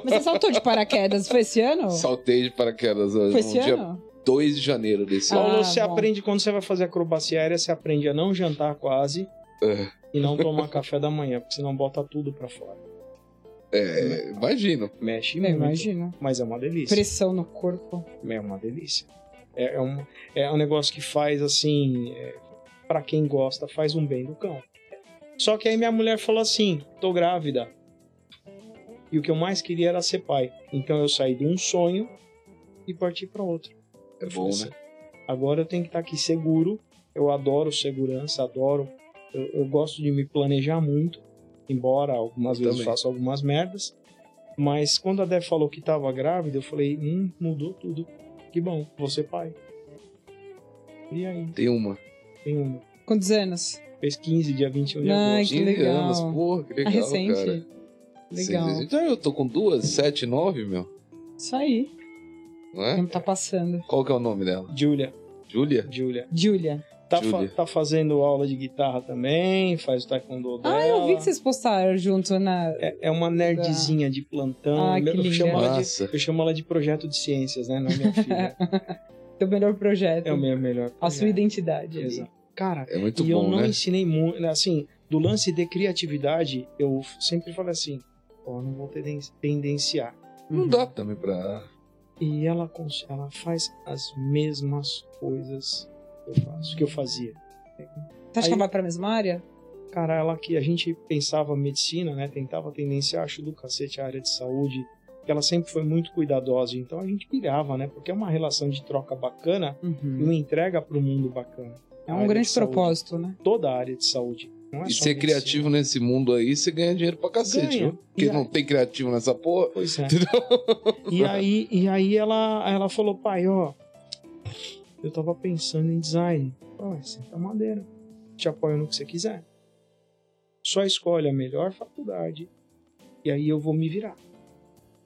Mas você saltou de paraquedas, foi esse ano? Saltei de paraquedas hoje, Foi no esse dia ano? 2 de janeiro desse Ah, ano. Paulo, você bom. aprende quando você vai fazer acrobacia aérea, você aprende a não jantar quase É. e não tomar café da manhã, porque senão bota tudo pra fora. É, imagino. Mexe Eu muito, imagino. mas é uma delícia. Pressão no corpo. É uma delícia. É, é, um, é um negócio que faz assim, é, para quem gosta, faz um bem do cão. Só que aí minha mulher falou assim: tô grávida. E o que eu mais queria era ser pai. Então eu saí de um sonho e parti para outro. É Eu bom, falei né? assim, Agora eu tenho que estar aqui seguro. Eu adoro segurança, adoro. Eu, eu gosto de me planejar muito, embora algumas vezes Também. faça algumas merdas. Mas quando a Dé falou que estava grávida, eu falei: hum, mudou tudo. Que bom, vou ser pai. E aí, Tem uma. tem uma. Quantos anos? Fez 15, dia 21 de Ai, agosto. que 15 legal. anos, porra, que legal, Ah, recente. cara. Legal. Então eu tô com duas, sete, nove, meu. Isso aí. Não é? Não tá passando. Qual que é o nome dela? Júlia, Júlia? Júlia. Júlia. Tá, fa- tá fazendo aula de guitarra também, faz o taekwondo dela. Ah, eu vi que vocês postaram junto na. É, é uma nerdzinha de plantão. Ah, que eu, chamo ela de, eu chamo ela de projeto de ciências, né? Não é minha filha. Teu melhor projeto. é o meu melhor. A sua projeto. identidade. Exato. Cara, É muito e eu bom, não né? ensinei muito, assim, do lance de criatividade, eu sempre falei assim, ó, não vou tenden- tendenciar. Não Uhum. dá também pra. E ela, ela faz as mesmas coisas que eu faço, que eu fazia. Você acha Aí- que vai pra mesma área? Cara, ela que a gente pensava medicina, né? Tentava tendenciar, acho do cacete a área de saúde, que ela sempre foi muito cuidadosa, então a gente pirava, né? Porque é uma relação de troca bacana e Uhum. uma entrega para o mundo bacana. É um grande propósito, né? Toda a área de saúde. É E ser criativo nesse mundo aí, você ganha dinheiro pra cacete, Ganha. viu? Porque E não aí- tem criativo nessa porra. Pois é. E aí, e aí ela, ela falou, pai, ó, eu tava pensando em design. Ó, senta madeira. Te apoio no que você quiser. Só escolhe a melhor faculdade. E aí eu vou me virar.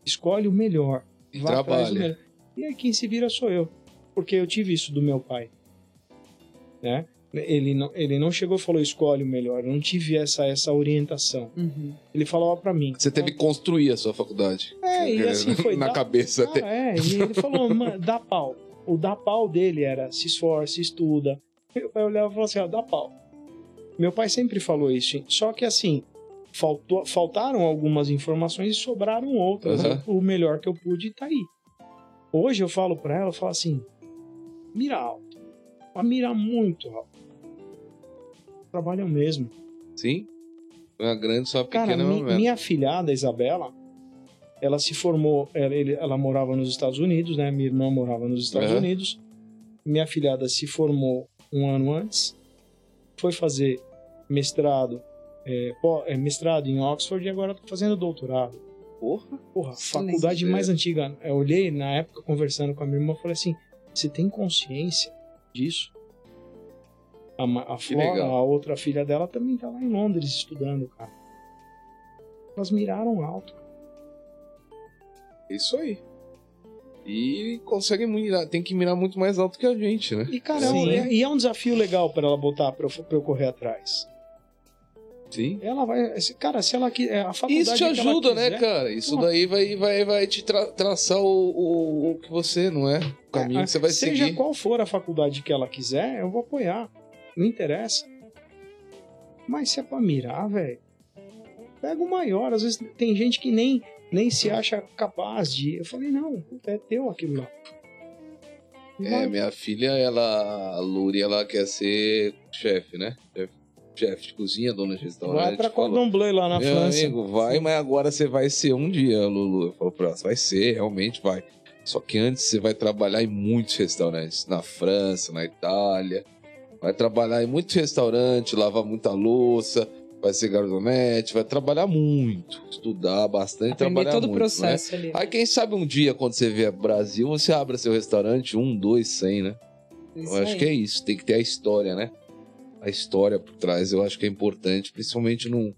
Escolhe o melhor. E trabalha. melhor. E aí quem se vira sou eu. Porque eu tive isso do meu pai. Né? Ele não, ele não chegou e falou escolhe o melhor. Eu não tive essa, essa orientação. Uhum. Ele falava pra mim. Você teve que construir a sua faculdade. É, e assim foi. Na dá- cabeça Ah, até. é, e ele falou, mano, dá pau. O dá pau dele era se esforça, estuda. Meu pai olhava e falou assim, ó, dá pau. Meu pai sempre falou isso, só que assim, faltou, faltaram algumas informações e sobraram outras. Aham. O melhor que eu pude tá aí. Hoje eu falo pra ela, eu falo assim, mira alto. Mas mira muito alto. Trabalham mesmo. Sim. Uma grande, só uma Cara, pequena mi- minha filhada, Isabela, ela se formou, ela, ela morava nos Estados Unidos, né? Minha irmã morava nos Estados Aham. Unidos. Minha filhada se formou um ano antes, foi fazer mestrado, é, é, mestrado em Oxford e agora tá fazendo doutorado. Porra. Porra, faculdade mais antiga. Eu olhei na época conversando com a minha irmã, falei assim: você tem consciência disso? A, a Flora, legal. a outra filha dela, também tá lá em Londres estudando, cara. Elas miraram alto. Isso aí. E consegue mirar, tem que mirar muito mais alto que a gente, né? E, cara, é um- Sim. é, e é um desafio legal pra ela botar pra eu, pra eu correr atrás. Sim. Ela vai. Cara, se ela quiser. A faculdade Isso te ajuda, né, quiser- cara? Isso daí vai, vai, vai te tra- traçar o, o, o que você, não é? O caminho É, que você vai Seja seguir. qual for a faculdade que ela quiser, eu vou apoiar. Não interessa. Mas se é pra mirar, velho, pega o maior. Às vezes tem gente que nem, nem se acha capaz de. Eu falei, não, é teu aquilo lá. É, minha filha, ela, a Luri, ela quer ser chefe, né? Chefe- Chefe de cozinha, dona de restaurante. Vai pra Cordon Bleu lá na Meu França. amigo, vai, mas agora você vai ser um dia, Lulu. Eu falo pra ela, vai ser, realmente vai. Só que antes você vai trabalhar em muitos restaurantes, na França, na Itália. Vai trabalhar em muitos restaurantes, lavar muita louça, vai ser garçonete, vai trabalhar muito, estudar bastante, Aprender trabalhar todo o muito, processo ali. né? Aí quem sabe um dia, quando você vier Brasil, você abra seu restaurante, um, dois, cem, né? Isso Eu acho aí. que é isso, tem que ter a história, né? A história por trás, eu acho que é importante, principalmente num.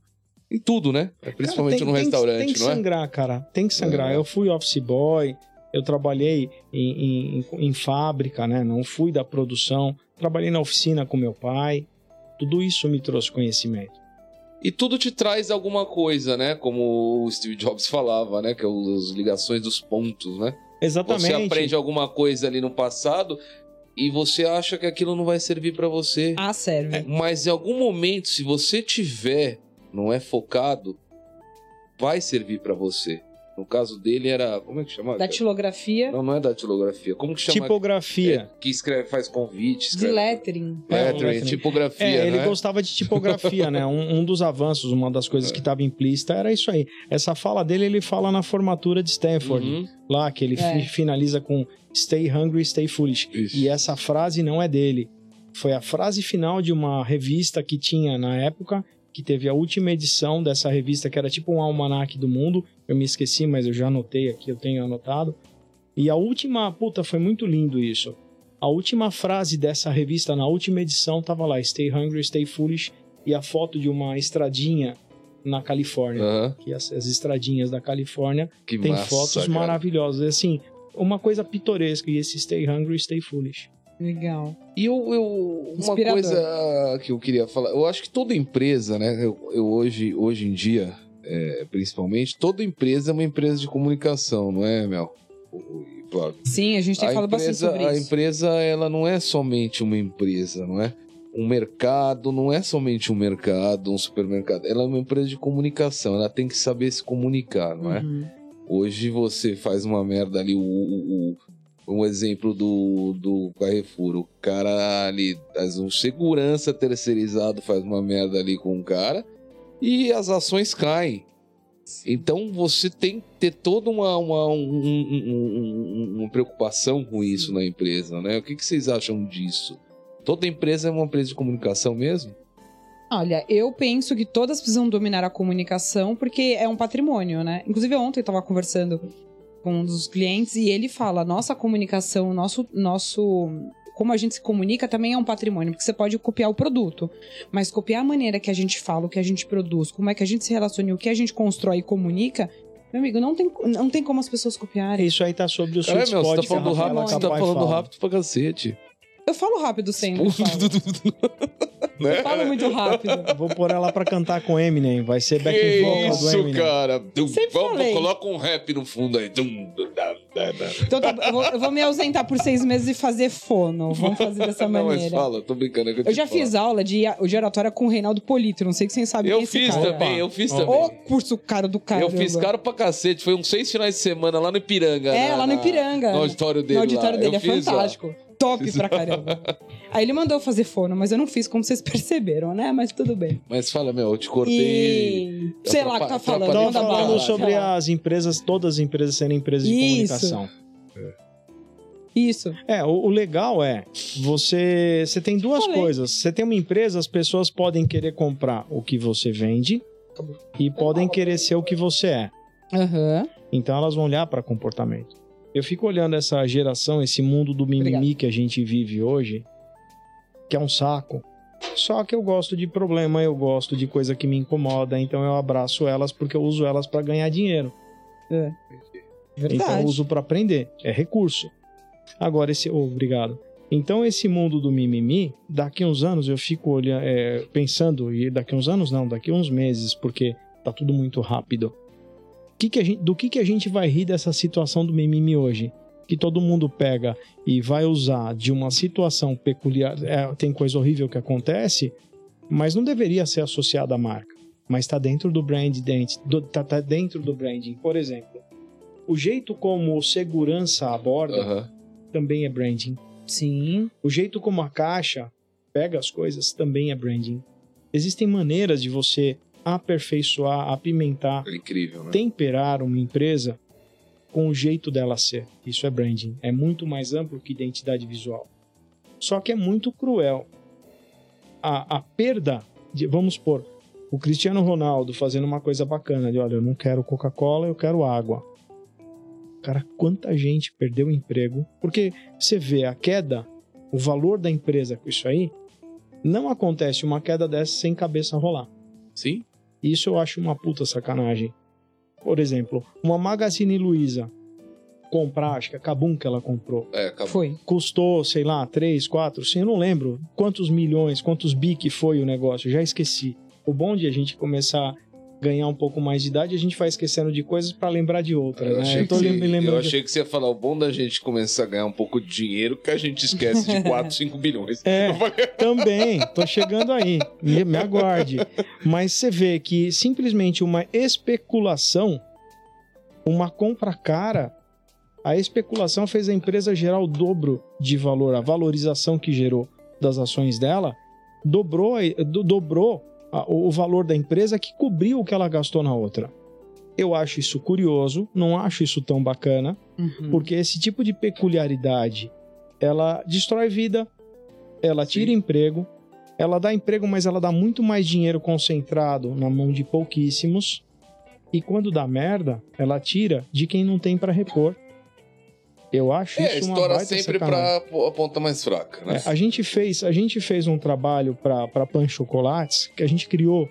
Em tudo, né? Principalmente Cara, num tem, restaurante, tem que, tem não que é? sangrar, cara. Tem que sangrar. É. Eu fui office boy, eu trabalhei em, em, em- em fábrica, né? Não fui da produção. Trabalhei na oficina com meu pai. Tudo isso me trouxe conhecimento. E tudo te traz alguma coisa, né? Como o Steve Jobs falava, né? Que é as ligações dos pontos, né? Exatamente. Você aprende alguma coisa ali no passado e você acha que aquilo não vai servir pra você. Ah, serve. Mas em algum momento, se você tiver, não é focado, vai servir pra você. No caso dele era. Como é que chama? Datilografia Não, não é datilografia. Como que chama? Tipografia. É, que escreve, faz convite, de escreve. lettering. É, Lettering, lettering. tipografia, É, ele né? gostava de tipografia, né? Um, um dos avanços, uma das coisas que estava implícita era isso aí. Essa fala dele, ele fala na formatura de Stanford, Uhum. lá, que ele É. fi- finaliza com Stay hungry, stay foolish. Isso. E essa frase não é dele. Foi a frase final de uma revista que tinha na época, que teve a última edição dessa revista, que era tipo um almanaque do mundo. Eu me esqueci, mas eu já anotei aqui, eu tenho anotado. E a última, puta, foi muito lindo isso. A última frase dessa revista, na última edição, tava lá: Stay hungry, stay foolish. E a foto de uma estradinha na Califórnia. Aham. Que as, as estradinhas da Califórnia Que tem massa, fotos cara. maravilhosas. Assim, uma coisa pitoresca. E esse Stay hungry, stay foolish. Legal. E eu, eu uma Inspirador. coisa que eu queria falar, eu acho que toda empresa, né? Eu, eu hoje, hoje em dia, é, principalmente, toda empresa é uma empresa de comunicação, não é, Mel? Sim, a gente tem a falado bastante empresa, sobre a isso. empresa, ela não é somente uma empresa, não é? Um mercado não é somente um mercado, um supermercado. Ela é uma empresa de comunicação. Ela tem que saber se comunicar, não é? Uhum. Hoje você faz uma merda ali, o, o, o- um exemplo do, do Carrefour, o cara ali, faz um segurança terceirizado faz uma merda ali com o cara e as ações caem. Então você tem que ter toda uma, uma, um- um- um- uma preocupação com isso na empresa, né? O que, que vocês acham disso? Toda empresa é uma empresa de comunicação mesmo? Olha, eu penso que todas precisam dominar a comunicação porque é um patrimônio, né? Inclusive, ontem eu tava conversando com um dos clientes e ele fala: nossa comunicação, nosso, nosso. Como a gente se comunica também é um patrimônio, porque você pode copiar o produto, mas copiar a maneira que a gente fala, o que a gente produz, como é que a gente se relaciona, o que a gente constrói e comunica, meu amigo, não tem, não tem como as pessoas copiarem. Isso aí tá sobre o sweet meu, você tá falando rápido, você tá falando fala. rápido pra cacete. Eu falo rápido sempre. eu falo. Né? Eu falo muito rápido. Vou pôr ela pra cantar com Eminem. Vai ser back Que vocal do isso, Eminem. cara. Sempre vamos, falei. coloca um rap no fundo aí. Então tá, eu, vou, eu vou me ausentar por seis meses e fazer fono. Vamos fazer dessa Não, mas maneira. fala, tô brincando. é que Eu te já falo. fiz aula de, de oratória com o Reinaldo Polito. Não sei que vocês sabem Eu é fiz cara. também, eu fiz Ó. também. Ô, curso caro do cara. Eu fiz caro pra cacete. Foi uns seis finais de semana lá no Ipiranga. É, na- lá no Ipiranga. No auditório dele. No auditório lá. dele, Eu é fiz, ó. Top pra caramba. Aí ele mandou fazer fono, mas eu não fiz, como vocês perceberam, né? Mas tudo bem. Mas fala, meu, eu te cortei. E... Sei lá o que tá falando. Tava falando bala. sobre as empresas, todas as empresas serem empresas de Isso. comunicação. Isso. É, o, o legal é, você, você tem duas Falei. coisas. Você tem uma empresa, as pessoas podem querer comprar o que você vende e podem querer ser o que você é. Aham. Então elas vão olhar para comportamento. Eu fico olhando essa geração, esse mundo do mimimi Obrigada. que a gente vive hoje, que é um saco. Só que eu gosto de problema, eu gosto de coisa que me incomoda, então eu abraço elas porque eu uso elas para ganhar dinheiro. Então Verdade. eu uso para aprender, é recurso. Agora esse, oh, obrigado. Então esse mundo do mimimi, daqui uns anos eu fico olhando, é, pensando e daqui uns anos não, daqui uns meses, porque tá tudo muito rápido. Que que a gente- do que que a gente vai rir dessa situação do mimimi hoje? Que todo mundo pega e vai usar de uma situação peculiar, é, tem coisa horrível que acontece, mas não deveria ser associada à marca. Mas está dentro do brand, do- tá, dentro do branding. Por exemplo, o jeito como o segurança aborda Aham. também é branding. Sim. O jeito como a caixa pega as coisas também é branding. Existem maneiras de você aperfeiçoar, apimentar, É incrível, né? temperar uma empresa com o jeito dela ser. Isso é branding. É muito mais amplo que identidade visual. Só que é muito cruel. A, a perda de, vamos supor, o Cristiano Ronaldo fazendo uma coisa bacana de, olha, eu não quero Coca-Cola, eu quero água. Cara, quanta gente perdeu o emprego, porque você vê a queda, o valor da empresa com isso aí, não acontece uma queda dessa sem cabeça rolar. Sim? Isso eu acho uma puta sacanagem. Por exemplo, uma Magazine Luiza comprar, acho que a Kabum que ela comprou, É, acabou. Foi. custou, sei lá, 3, 4, assim, eu não lembro quantos milhões, quantos bi que foi o negócio, já esqueci. O bom de a gente começar ganhar um pouco mais de idade, a gente vai esquecendo de coisas pra lembrar de outras, Eu né? achei, Eu que, você, lembrando eu de- achei que você ia falar, o bom da gente começar a ganhar um pouco de dinheiro que a gente esquece de 4, 5 bilhões. É, falei, também, tô chegando aí, me, me aguarde. Mas você vê que simplesmente uma especulação, uma compra cara, a especulação fez a empresa gerar o dobro de valor, a valorização que gerou das ações dela, dobrou, do- dobrou a- o valor da empresa que cobriu o que ela gastou na outra. Eu acho isso curioso, não acho isso tão bacana, Uhum. porque esse tipo de peculiaridade, ela destrói vida, ela tira emprego, ela dá emprego, mas ela dá muito mais dinheiro concentrado na mão de pouquíssimos. E quando dá merda, ela tira de quem não tem pra repor. Eu acho É, isso uma estoura baita sempre pra a ponta mais fraca, né? É, a gente fez, a gente fez um trabalho para para Pan Chocolates que a gente criou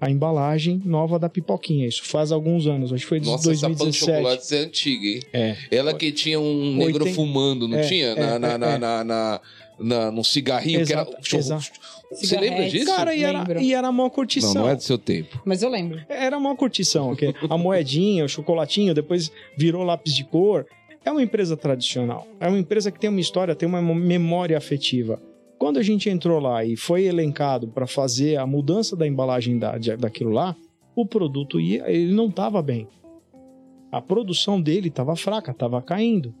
a embalagem nova da pipoquinha. Isso faz alguns anos, acho que foi de Nossa, essa pan de 2017. chocolate é antiga, hein? É. Ela que tinha um negro Oiten- fumando, não É, tinha? é, na, na, é, na, é. na, na, na- num cigarrinho Exato, que era. exato. Você lembra disso? Cara, e era, Lembro. e era mó curtição. não, não é do seu tempo. Mas eu lembro. Era uma curtição, ok? a moedinha, o chocolatinho, depois virou lápis de cor. É uma empresa tradicional. É uma empresa que tem uma história, tem uma memória afetiva. Quando a gente entrou lá e foi elencado para fazer a mudança da embalagem da, daquilo lá, o produto ia, ele não estava bem. A produção dele estava fraca, estava caindo.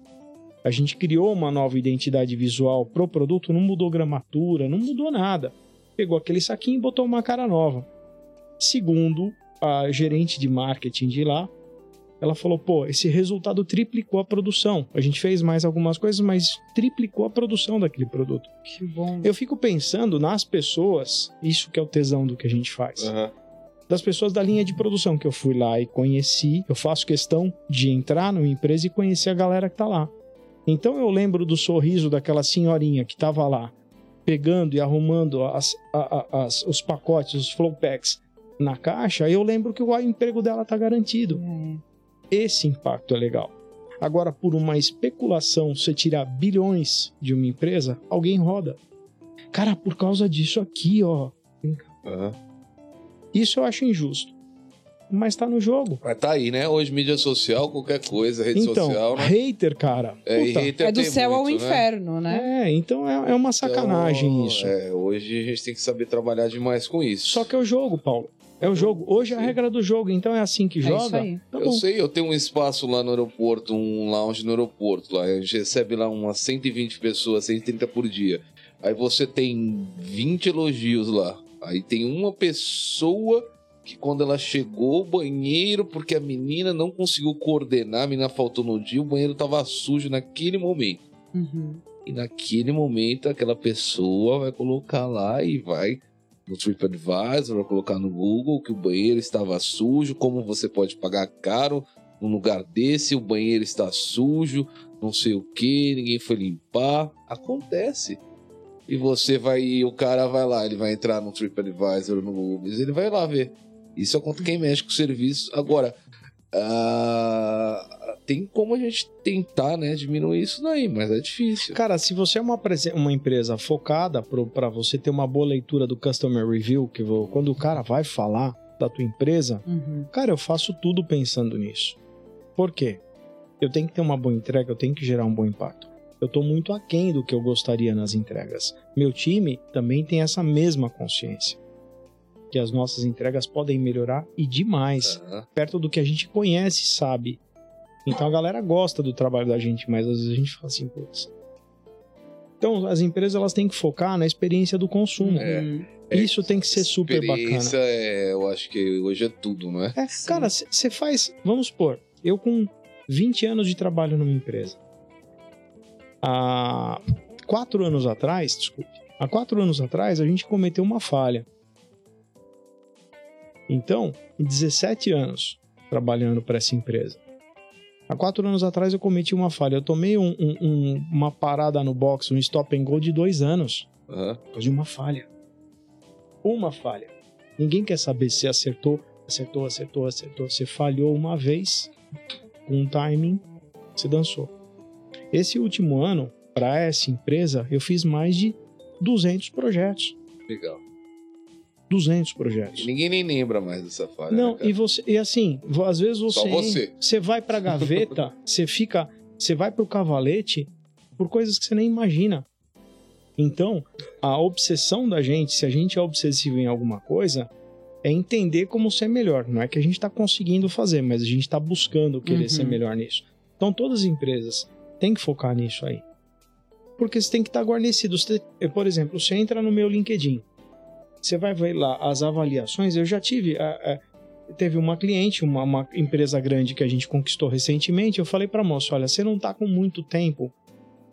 A gente criou uma nova identidade visual pro produto, não mudou gramatura, não mudou nada. Pegou aquele saquinho e botou uma cara nova. Segundo a gerente de marketing de lá, ela falou: pô, esse resultado triplicou a produção. A gente fez mais algumas coisas, mas triplicou a produção daquele produto. Que bom. Eu fico pensando nas pessoas, isso que é o tesão do que a gente faz. Aham. Das pessoas da linha de produção que eu fui lá e conheci. Eu faço questão de entrar numa empresa e conhecer a galera que tá lá. Então eu lembro do sorriso daquela senhorinha que tava lá, pegando e arrumando as- a- a- as- os pacotes, os flow packs na caixa. Eu lembro que o emprego dela tá garantido. É. Esse impacto é legal. Agora, por uma especulação, você tirar bilhões de uma empresa, alguém roda. Cara, por causa disso aqui, ó. Aham. Isso eu acho injusto. Mas tá no jogo. Mas tá aí, né? Hoje, mídia social, qualquer coisa, rede então, social, né? hater, cara. É, puta. hater É do céu ao muito, né? inferno, né? É, então é, é uma sacanagem Então, isso. É, hoje a gente tem que saber trabalhar demais com isso. Só que é o jogo, Paulo. É o jogo. Hoje é a regra do jogo, então é assim que É joga. isso aí. Tá eu bom. sei, eu tenho um espaço lá no aeroporto, um lounge no aeroporto. Lá. A gente recebe lá umas 120 pessoas, 130 por dia. Aí você tem 20 elogios lá. Aí tem uma pessoa que quando ela chegou ao banheiro, porque a menina não conseguiu coordenar, a menina faltou no dia, o banheiro tava sujo naquele momento. Uhum. E naquele momento aquela pessoa vai colocar lá e vai no TripAdvisor, vai colocar no Google que o banheiro estava sujo, como você pode pagar caro num lugar desse, o banheiro está sujo, não sei o que, ninguém foi limpar. Acontece. E você vai, o cara vai lá, ele vai entrar no TripAdvisor, no Google, ele vai lá ver. Isso é contra quem mexe com o serviço. Agora, ah, tem como a gente tentar, né, diminuir isso daí, mas é difícil. Cara, se você é uma, uma empresa focada para você ter uma boa leitura do Customer Review, que vo- quando o cara vai falar da tua empresa, Uhum. cara, eu faço tudo pensando nisso. Por quê? Eu tenho que ter uma boa entrega, eu tenho que gerar um bom impacto. Eu estou muito aquém do que eu gostaria nas entregas. Meu time também tem essa mesma consciência. Que as nossas entregas podem melhorar e demais Aham. perto do que a gente conhece e sabe. Então a galera gosta do trabalho da gente, mas às vezes a gente fala assim, putz. Então as empresas elas têm que focar na experiência do consumo. É. Uhum. Isso tem que ser super bacana. Experiência, é, eu acho que hoje é tudo, não é? É, cara, você faz. Vamos supor, eu com 20 anos de trabalho numa empresa. Há quatro anos atrás, desculpe, há quatro anos atrás a gente cometeu uma falha. Então, em 17 anos trabalhando para essa empresa. Há quatro anos atrás eu cometi uma falha. Eu tomei um- um- um- uma parada no box, um stop and go de dois anos. Aham. Por causa de uma falha. Uma falha. Ninguém quer saber se acertou, acertou, acertou, acertou. Você falhou uma vez, com um timing, você dançou. Esse último ano, para essa empresa, eu fiz mais de 200 projetos. Legal. 200 projetos. Ninguém nem lembra mais dessa falha. Não, né, e você e assim, às vezes você Só você. você vai pra gaveta, você fica, você vai pro cavalete por coisas que você nem imagina. Então, a obsessão da gente, se a gente é obsessivo em alguma coisa, é entender como ser melhor. Não é que a gente está conseguindo fazer, mas a gente está buscando querer Uhum. ser melhor nisso. Então, todas as empresas têm que focar nisso aí. Porque você tem que estar guarnecido. Você- por exemplo, você entra no meu LinkedIn, você vai ver lá as avaliações. Eu já tive. a- a- teve uma cliente, uma, uma empresa grande que a gente conquistou recentemente. Eu falei para a moça: olha, você não está com muito tempo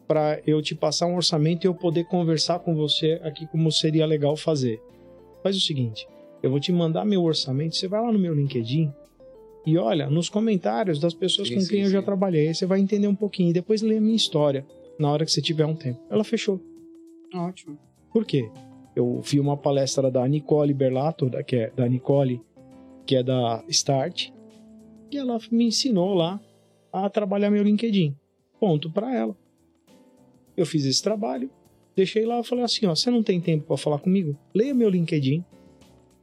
para eu te passar um orçamento e eu poder conversar com você aqui como seria legal fazer. Faz o seguinte: eu vou te mandar meu orçamento. Você vai lá no meu LinkedIn e olha nos comentários das pessoas Sim, com sim, quem eu já sim. trabalhei. Aí você vai entender um pouquinho. E depois lê a minha história na hora que você tiver um tempo. Ela fechou. Ótimo. Por quê? Eu vi uma palestra da Nicole Berlato, da, que é da Nicole, que é da Start, e ela me ensinou lá a trabalhar meu LinkedIn. Ponto para ela. Eu fiz esse trabalho, deixei lá e falei assim: ó, você não tem tempo para falar comigo? Leia meu LinkedIn.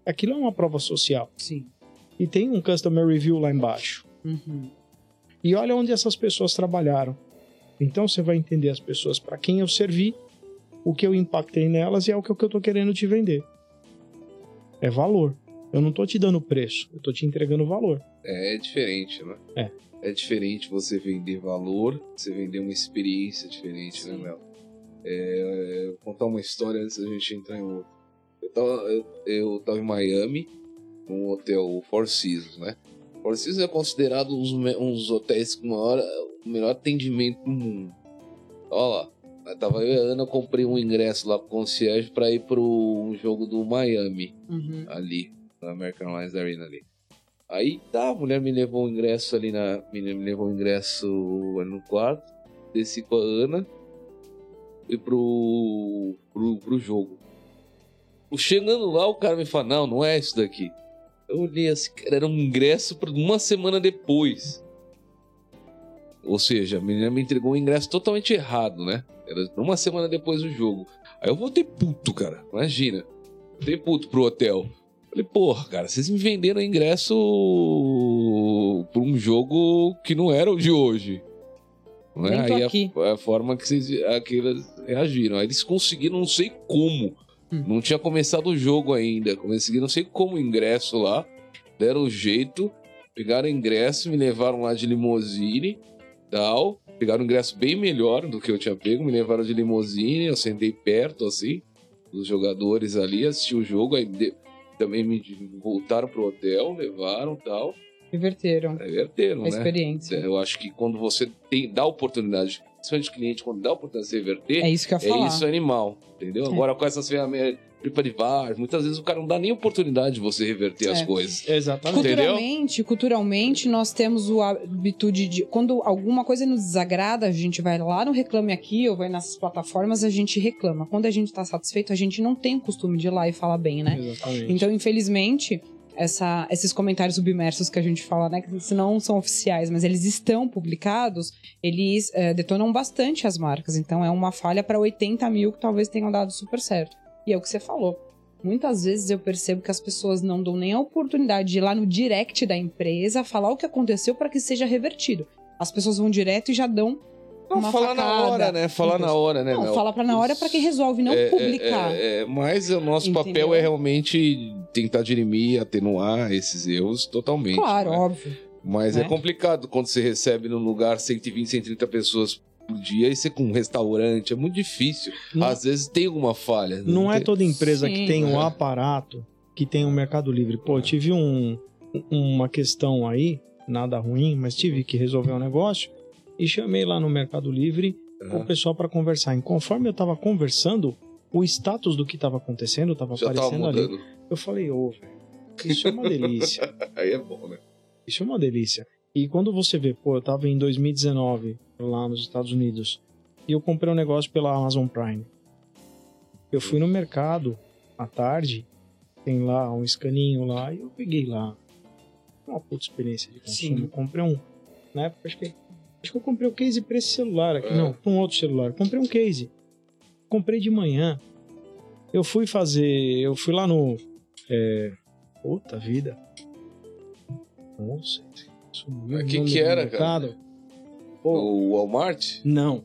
Aquilo é uma prova social. Sim. E tem um customer review lá embaixo. Uhum. E olha onde essas pessoas trabalharam. Então você vai entender as pessoas para quem eu servi, o que eu impactei nelas e é o que eu tô querendo te vender. É valor. Eu não tô te dando preço, eu tô te entregando valor. É, é diferente, né? É. É diferente você vender valor, você vender uma experiência diferente, né, Sim. Mel? É, eu vou contar uma história antes da gente entrar em outra. Eu tava, eu, eu tava em Miami, num hotel Four Seasons, né? Four Seasons é considerado um dos hotéis com maior, o melhor atendimento do mundo. Olha lá, tava eu e a Ana, eu comprei um ingresso lá pro concierge pra ir pro um jogo do Miami Uhum. ali, na American Airlines Arena ali. Aí tá, a mulher me levou o ingresso ali na. Me me levou o ingresso ali no quarto, desci com a Ana e pro, pro, pro jogo. Chegando lá, o cara me fala: Não, não é isso daqui. Eu olhei assim, cara, era um ingresso pra uma semana depois. Ou seja, a menina me entregou um ingresso totalmente errado, né? Era uma semana depois do jogo. Aí eu voltei puto, cara. Imagina. Voltei puto pro hotel. Falei, porra, cara, vocês me venderam ingresso por um jogo que não era o de hoje. É? Tô Aí aqui. a, a forma que vocês aqueles reagiram. Aí eles conseguiram, não sei como. Hum. Não tinha começado o jogo ainda. Conseguiram, não sei como, o ingresso lá. Deram o jeito. Pegaram o ingresso, me levaram lá de limousine. Tal. Pegaram um ingresso bem melhor do que eu tinha pego. Me levaram de limousine. Eu sentei perto, assim, dos jogadores ali. Assisti o jogo. Aí de- também me voltaram pro hotel. Levaram tal. Inverteram Reverteram, a né? experiência. Eu acho que quando você tem, dá oportunidade, principalmente o cliente, quando dá oportunidade de se reverter, É isso que eu ia é falar. isso animal, entendeu? É. Agora com essas ferramentas, TripAdvisor, muitas vezes o cara não dá nem oportunidade de você reverter as É. coisas. Exatamente. Entendeu? Culturalmente, culturalmente, nós temos o hábito de. Quando alguma coisa nos desagrada, a gente vai lá no Reclame Aqui ou vai nessas plataformas, a gente reclama. Quando a gente tá satisfeito, a gente não tem o costume de ir lá e falar bem, né? Exatamente. Então, infelizmente, essa- esses comentários submersos que a gente fala, né, que se não são oficiais, mas eles estão publicados, eles é, detonam bastante as marcas. Então, é uma falha para 80 mil que talvez tenham dado super certo. E é o que você falou. Muitas vezes eu percebo que as pessoas não dão nem a oportunidade de ir lá no direct da empresa falar o que aconteceu para que seja revertido. As pessoas vão direto e já dão Não, uma falar na facada. hora, né? Falar na hora, né? Não, Mel? fala pra na hora para quem resolve, não É, é, publicar. é, é, mas o nosso Entendeu? papel é realmente tentar dirimir, atenuar esses erros totalmente. claro, né? óbvio. Mas né? é complicado quando você recebe num lugar 120, 130 pessoas por dia e você com um restaurante. É muito difícil. Não- Às vezes tem alguma falha. Não é tem- toda empresa Sim. que tem um É. aparato que tem um Mercado Livre. Pô, eu tive um, uma questão aí, nada ruim, mas tive que resolver um negócio e chamei lá no Mercado Livre o pessoal para conversar. E conforme eu tava conversando, o status do que tava acontecendo tava Já tava aparecendo ali. Eu falei, ô, velho, isso é uma delícia. Aí é bom, né? Isso é uma delícia. E quando você vê, pô, eu tava em 2019 lá nos Estados Unidos e eu comprei um negócio pela Amazon Prime. Eu fui no mercado à tarde, tem lá um escaninho lá e eu peguei lá. Uma puta experiência de consumo. Sim. Eu comprei um. Na época, acho que, acho que eu comprei o case pra esse celular aqui. É. Não, pra um outro celular. Comprei um case. Comprei de manhã. Eu fui fazer. Eu fui lá no. É. Puta vida. Nossa. que o nome que do era, mercado. Pô, O Walmart? não.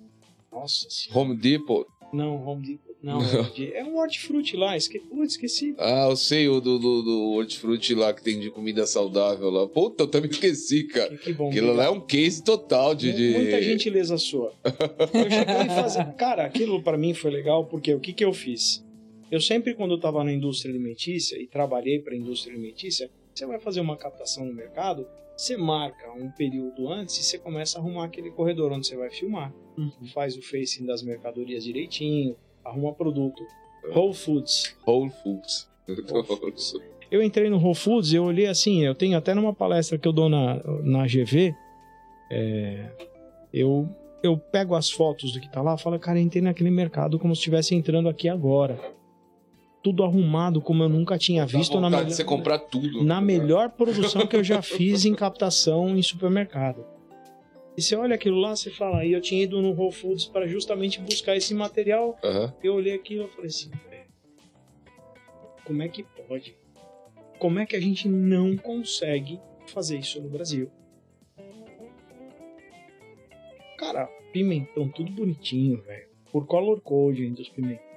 Nossa senhora. Home Depot? Não, Home Depot. Não, Depot. é um hortifruti lá. Esque... Putz, esqueci. Ah, eu sei o do, do, do hortifruti lá que tem de comida saudável lá. Puta, eu também esqueci, cara. Que, que bom. Aquilo lá é um case total de. de... Muita gentileza sua. Eu cheguei a fazer. Cara, aquilo pra mim foi legal porque o que, que eu fiz? Eu sempre, quando eu tava na indústria alimentícia e trabalhei pra indústria alimentícia, você vai fazer uma captação no mercado, você marca um período antes e você começa a arrumar aquele corredor onde você vai filmar. Faz o facing das mercadorias direitinho, arruma produto. Whole Foods. Whole Foods. Whole Foods. Eu entrei no Whole Foods e eu olhei assim, eu tenho até numa palestra que eu dou na, na GV, é, eu, eu pego as fotos do que tá lá e falo, cara, eu entrei naquele mercado como se estivesse entrando aqui agora. Tudo arrumado como eu nunca tinha visto na, melhor- de você comprar tudo. na melhor produção que eu já fiz em captação em supermercado. E você olha aquilo lá, você fala, eu tinha ido no Whole Foods para justamente buscar esse material Aham. eu olhei aquilo e falei assim, "Velho, como é que pode? Como é que a gente não consegue fazer isso no Brasil? Cara, pimentão, tudo bonitinho, velho. Por color code ainda os pimentões.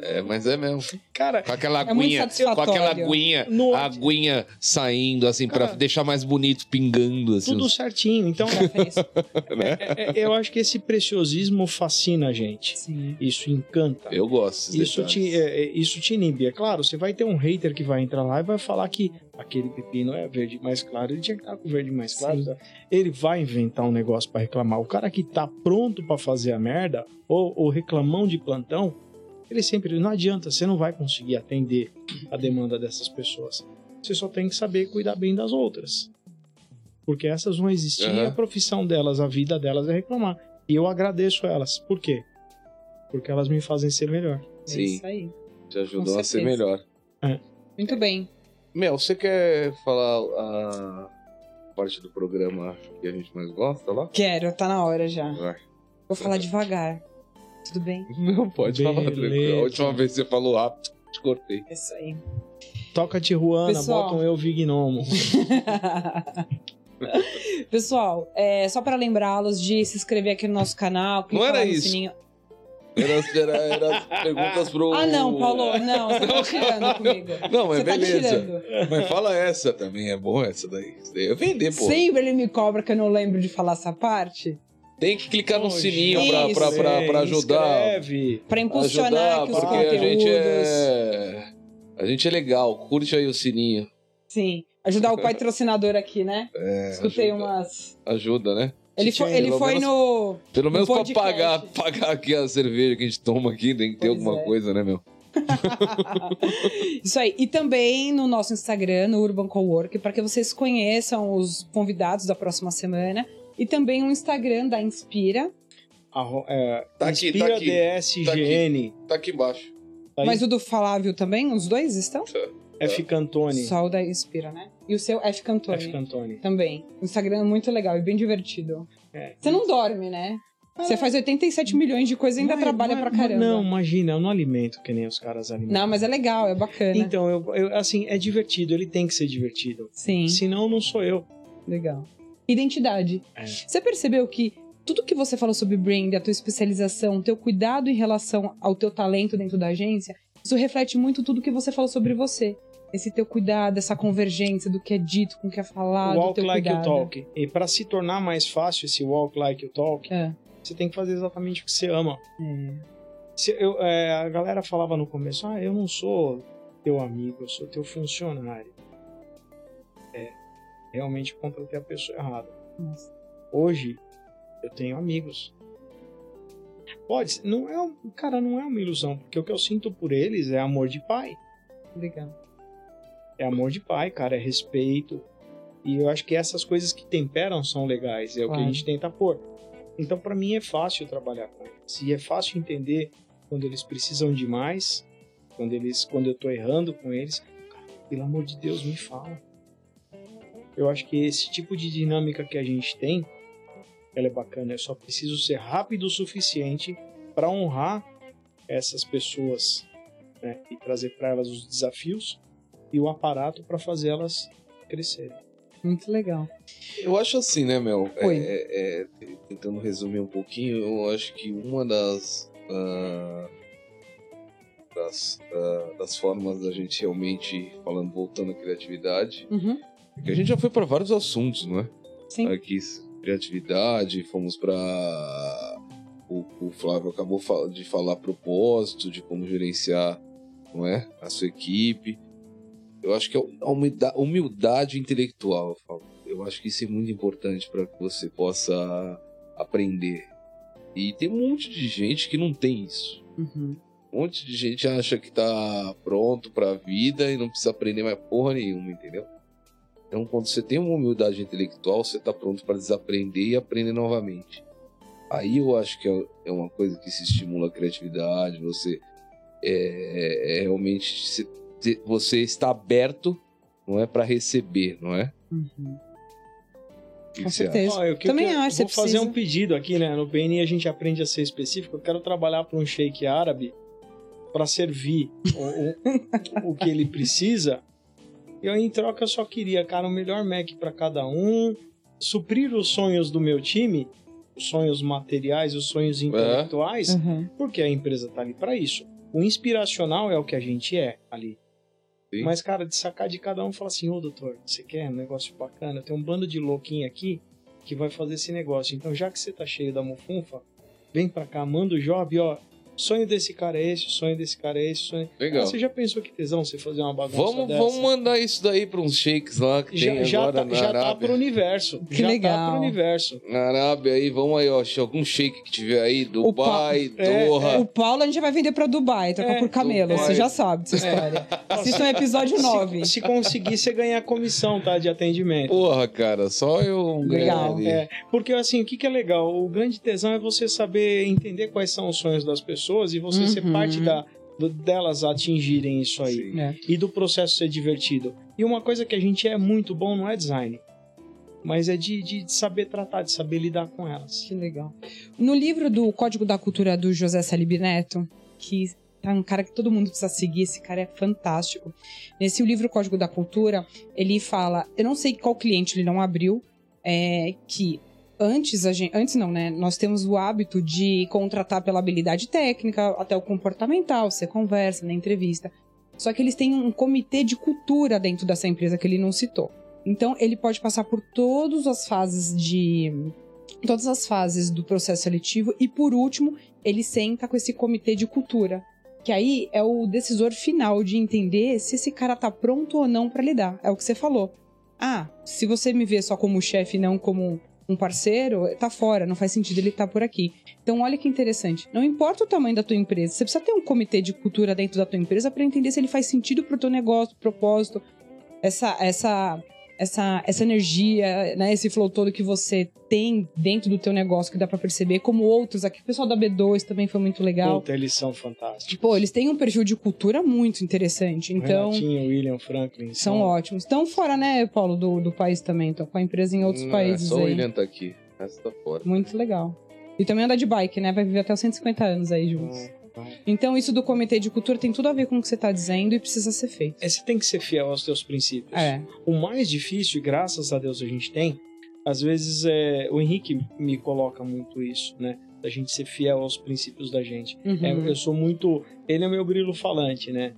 É, mas é mesmo. Cara, Com aquela É muito aguinha. com satisfatório. aquela aguinha. no, A aguinha saindo, assim, pra Cara, deixar mais bonito, pingando, assim. tudo certinho. Então, né? é- é- eu acho que esse preciosismo fascina a gente. Sim. Isso encanta. Eu gosto. Isso te, detalhes. é, é, isso te inibe. É claro, você vai ter um hater que vai entrar lá e vai falar que aquele pepino é verde mais claro, ele tinha que estar com verde mais claro. Tá? Ele vai inventar um negócio pra reclamar. O cara que tá pronto pra fazer a merda, ou, ou reclamão de plantão, ele sempre. Não adianta, você não vai conseguir atender a demanda dessas pessoas. Você só tem que saber cuidar bem das outras. Porque essas vão existir e Aham. a profissão delas, a vida delas é reclamar. E eu agradeço elas. Por quê? Porque elas me fazem ser melhor. É Sim. isso aí. Te ajudou a ser melhor. Muito bem. Mel, você quer falar a parte do programa que a gente mais gosta lá? Quero, tá na hora já. Vai. Vou falar devagar. Tudo bem? Não, pode falar, Beleza. tranquilo. A última vez que você falou rápido, te cortei. É isso aí. Toca Tijuana, Pessoal. bota um eu Vignomo. Pessoal, é, só para lembrá-los de se inscrever aqui no nosso canal. clicar era isso. Sininho. Era, era, era as perguntas pro. Ah, não, Paulo, não, você tá tirando comigo. Não, mas Você tá beleza. tirando. Mas fala essa também, é bom essa daí. Daí é vender, pô. Sempre ele me cobra que eu não lembro de falar essa parte. Tem que clicar no Ô, sininho gente. pra, pra, pra, pra ajudar. Inscreve. Pra impulsionar ajudar, aqui os porque conteúdos. a gente é. A gente é legal. Curte aí o sininho. Sim. Ajudar o patrocinador aqui, né? É, Escutei ajuda, umas. Ajuda, né? Ele foi, ele foi menos- no. Pelo menos pra podcast. pagar, pagar aqui a cerveja que a gente toma aqui, tem que ter Pois alguma é. coisa, né, meu? Isso aí. E também no nosso Instagram, no Urban Cowork, para que vocês conheçam os convidados da próxima semana. E também o Instagram da Inspira. Arro- é, Tá aqui, Inspira tá aqui, DSGN. Tá aqui embaixo. Tá? Mas o do Flávio também, os dois estão? F Cantone. Só o da Inspira, né? E o seu F Cantone. F Cantone. Também. O Instagram é muito legal e bem divertido. É. Você não dorme, né? Você faz 87 milhões de coisas e ainda Mas- trabalha mas- pra caramba. Não, imagina, eu não alimento que nem os caras alimentam. Não, mas é legal, é bacana. Então, eu, eu- assim, é divertido, ele tem que ser divertido. Sim, Senão, não sou eu. legal. Identidade. É. Você percebeu que tudo que você falou sobre brand, a tua especialização, o teu cuidado em relação ao teu talento dentro da agência, isso reflete muito tudo que você falou sobre você. Esse teu cuidado, essa convergência do que é dito com o que é falado, do walk teu like cuidado. you talk. E para se tornar mais fácil esse walk like you talk, É. você tem que fazer exatamente o que você ama. É. Se eu- é, a galera falava no começo, ah, eu não sou teu amigo, eu sou teu funcionário. É, realmente contratei a pessoa errada. Nossa. Hoje, eu tenho amigos. Pode, ser- não é, um- cara, não é uma ilusão, porque o que eu sinto por eles é amor de pai. Legal. É amor de pai, cara, é respeito. E eu acho que essas coisas que temperam são legais, é o que a gente tenta pôr. Então, pra mim, é fácil trabalhar com eles. E é fácil entender quando eles precisam de mais, quando, eles, quando eu tô errando com eles. Cara, pelo amor de Deus, me fala. Eu acho que esse tipo de dinâmica que a gente tem, ela é bacana. Eu só preciso ser rápido o suficiente para honrar essas pessoas né, e trazer para elas os desafios e o aparato para fazer elas crescerem. Muito legal. Eu acho assim, né, Mel? Oi. É, é, tentando resumir um pouquinho, eu acho que uma das. ah, das, ah, das formas da gente realmente, falando, voltando à criatividade, Uhum. é que a gente já foi para vários assuntos, não é? Sim. Aqui, criatividade, fomos para o, o Flávio acabou de falar propósito, de como gerenciar, não é, a sua equipe. Eu acho que é a humildade, intelectual, eu falo. Eu acho que isso é muito importante para que você possa aprender. E tem um monte de gente que não tem isso. Uhum. Um monte de gente acha que tá pronto pra vida e não precisa aprender mais porra nenhuma, entendeu? Então, quando você tem uma humildade intelectual, você tá pronto pra desaprender e aprender novamente. Aí eu acho que é- é uma coisa que se estimula a criatividade, você é, é realmente se- você está aberto, não é para receber, não é? Uhum. O que Com você acha? certeza. Ó, eu Também eu acho, Vou você fazer precisa. um pedido aqui, né? No BNI a gente aprende a ser específico. Eu quero trabalhar para um sheik árabe para servir o, o, o que ele precisa. E eu, em troca, só queria, cara, o melhor Mac para cada um, suprir os sonhos do meu time, os sonhos materiais, os sonhos intelectuais, Uhum. porque a empresa tá ali para isso. O inspiracional é o que a gente é ali. Sim. Mas, cara, de sacar de cada um e falar assim, ô doutor, você quer um negócio bacana? Tem um bando de louquinho aqui que vai fazer esse negócio. Então, já que você tá cheio da mufunfa, vem pra cá, manda o job, ó. Sonho desse cara é esse, o sonho desse cara é esse, o sonho... Legal. Ah, você já pensou que tesão você fazer uma bagunça Vamos, dessa? vamos mandar isso daí para uns shakes lá que Já, tem já, agora tá, na já tá Arábia. pro universo. Que já tá legal. pro universo. Na Arábia aí, vamos aí, ó. Algum shake que tiver aí, O pa- Dubai, É, Doha. O Paulo a gente vai vender pra Dubai, trocar É, por camelo. Dubai. Você já sabe dessa história. Assista o episódio 9. Se, se conseguir, você ganhar comissão, tá? De atendimento. Porra, cara, só eu Legal. É, porque assim, o que, que é legal? O grande tesão é você saber entender quais são os sonhos das pessoas e você ser Uhum. parte da, do- delas atingirem isso aí. Sim. É. E do processo ser divertido. E uma coisa que a gente é muito bom não é design, mas é de, de saber tratar, de saber lidar com elas. Que legal. No livro do Código da Cultura do José Salib Neto, que tá um cara que todo mundo precisa seguir, esse cara é fantástico. Nesse livro Código da Cultura, ele fala, eu não sei qual cliente ele não abriu, é que antes a gente, antes não, né? Nós temos o hábito de contratar pela habilidade técnica, até o comportamental, você conversa na entrevista. Só que eles têm um comitê de cultura dentro dessa empresa que ele não citou. Então, ele pode passar por todas as fases de todas as fases do processo seletivo e por último ele senta com esse comitê de cultura que aí é o decisor final de entender se esse cara tá pronto ou não para lidar é o que você falou ah se você me vê só como chefe não como um parceiro tá fora não faz sentido ele estar por aqui. Então olha que interessante. Não importa o tamanho da tua empresa você precisa ter um comitê de cultura dentro da tua empresa para entender se ele faz sentido pro teu negócio propósito. Essa essa essa, essa energia, né, esse flow todo que você tem dentro do teu negócio que dá pra perceber, como outros aqui. O pessoal da B2 também foi muito legal. Puta, eles são fantásticos. Pô, eles têm um perfil de cultura muito interessante. Então, Renatinho, William, Franklin. são ótimos. Estão fora, né, Paulo, do, do país também. Estão com a empresa em outros Não, países Só o aí. William tá aqui. O resto tá fora. Muito legal. E também anda de bike, né? Vai viver até os 150 anos aí juntos. Então, isso do comitê de cultura tem tudo a ver com o que você tá dizendo e precisa ser feito. É, você tem que ser fiel aos teus princípios. É. O mais difícil, e graças a Deus a gente tem, às vezes é, o Henrique me coloca muito isso, né? Da gente ser fiel aos princípios da gente. Uhum. É, eu sou muito. Ele é meu grilo falante, né?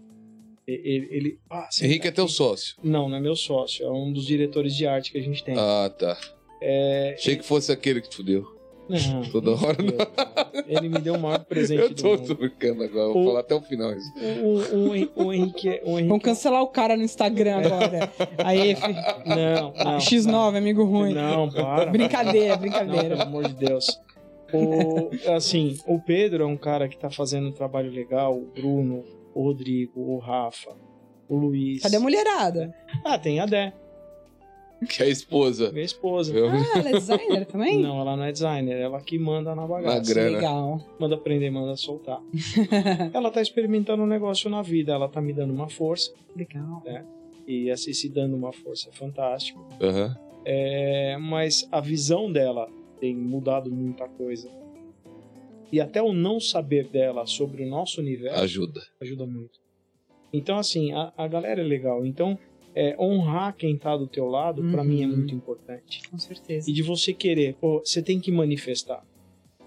Ele. ele ah, Henrique tá é teu sócio. Não, não é meu sócio. É um dos diretores de arte que a gente tem. Ah, tá. É, Achei que fosse aquele que te fudeu. Não, Toda hora não. Ele me deu o maior presente Eu do tô, mundo. brincando agora, vou O- falar até o final isso. O, o, o, o Henrique é. O Henrique Vamos cancelar o cara no Instagram agora. Aí, fi- Não, não. X9, amigo ruim. Não, para. Brincadeira, Não, brincadeira. pelo amor de Deus. O, assim, o Pedro é um cara que tá fazendo um trabalho legal, o Bruno, o Rodrigo, o Rafa, o Luiz. Cadê a mulherada? Ah, tem a Dé, Que é a esposa. minha esposa. Eu- Ah, ela é designer também? Não, ela não é designer, ela que manda na bagaça. Na grana. Legal. Manda prender, manda soltar. ela tá experimentando um negócio na vida, ela tá me dando uma força, Legal. e esse se dando uma força é fantástico. Aham. É, mas a visão dela tem mudado muita coisa. E até o não saber dela sobre o nosso universo Ajuda. ajuda muito. Então, assim, a, a galera é legal. Então, é, honrar quem tá do teu lado, Uhum. mim, é muito importante. Com certeza. E de você querer, pô, você tem que manifestar.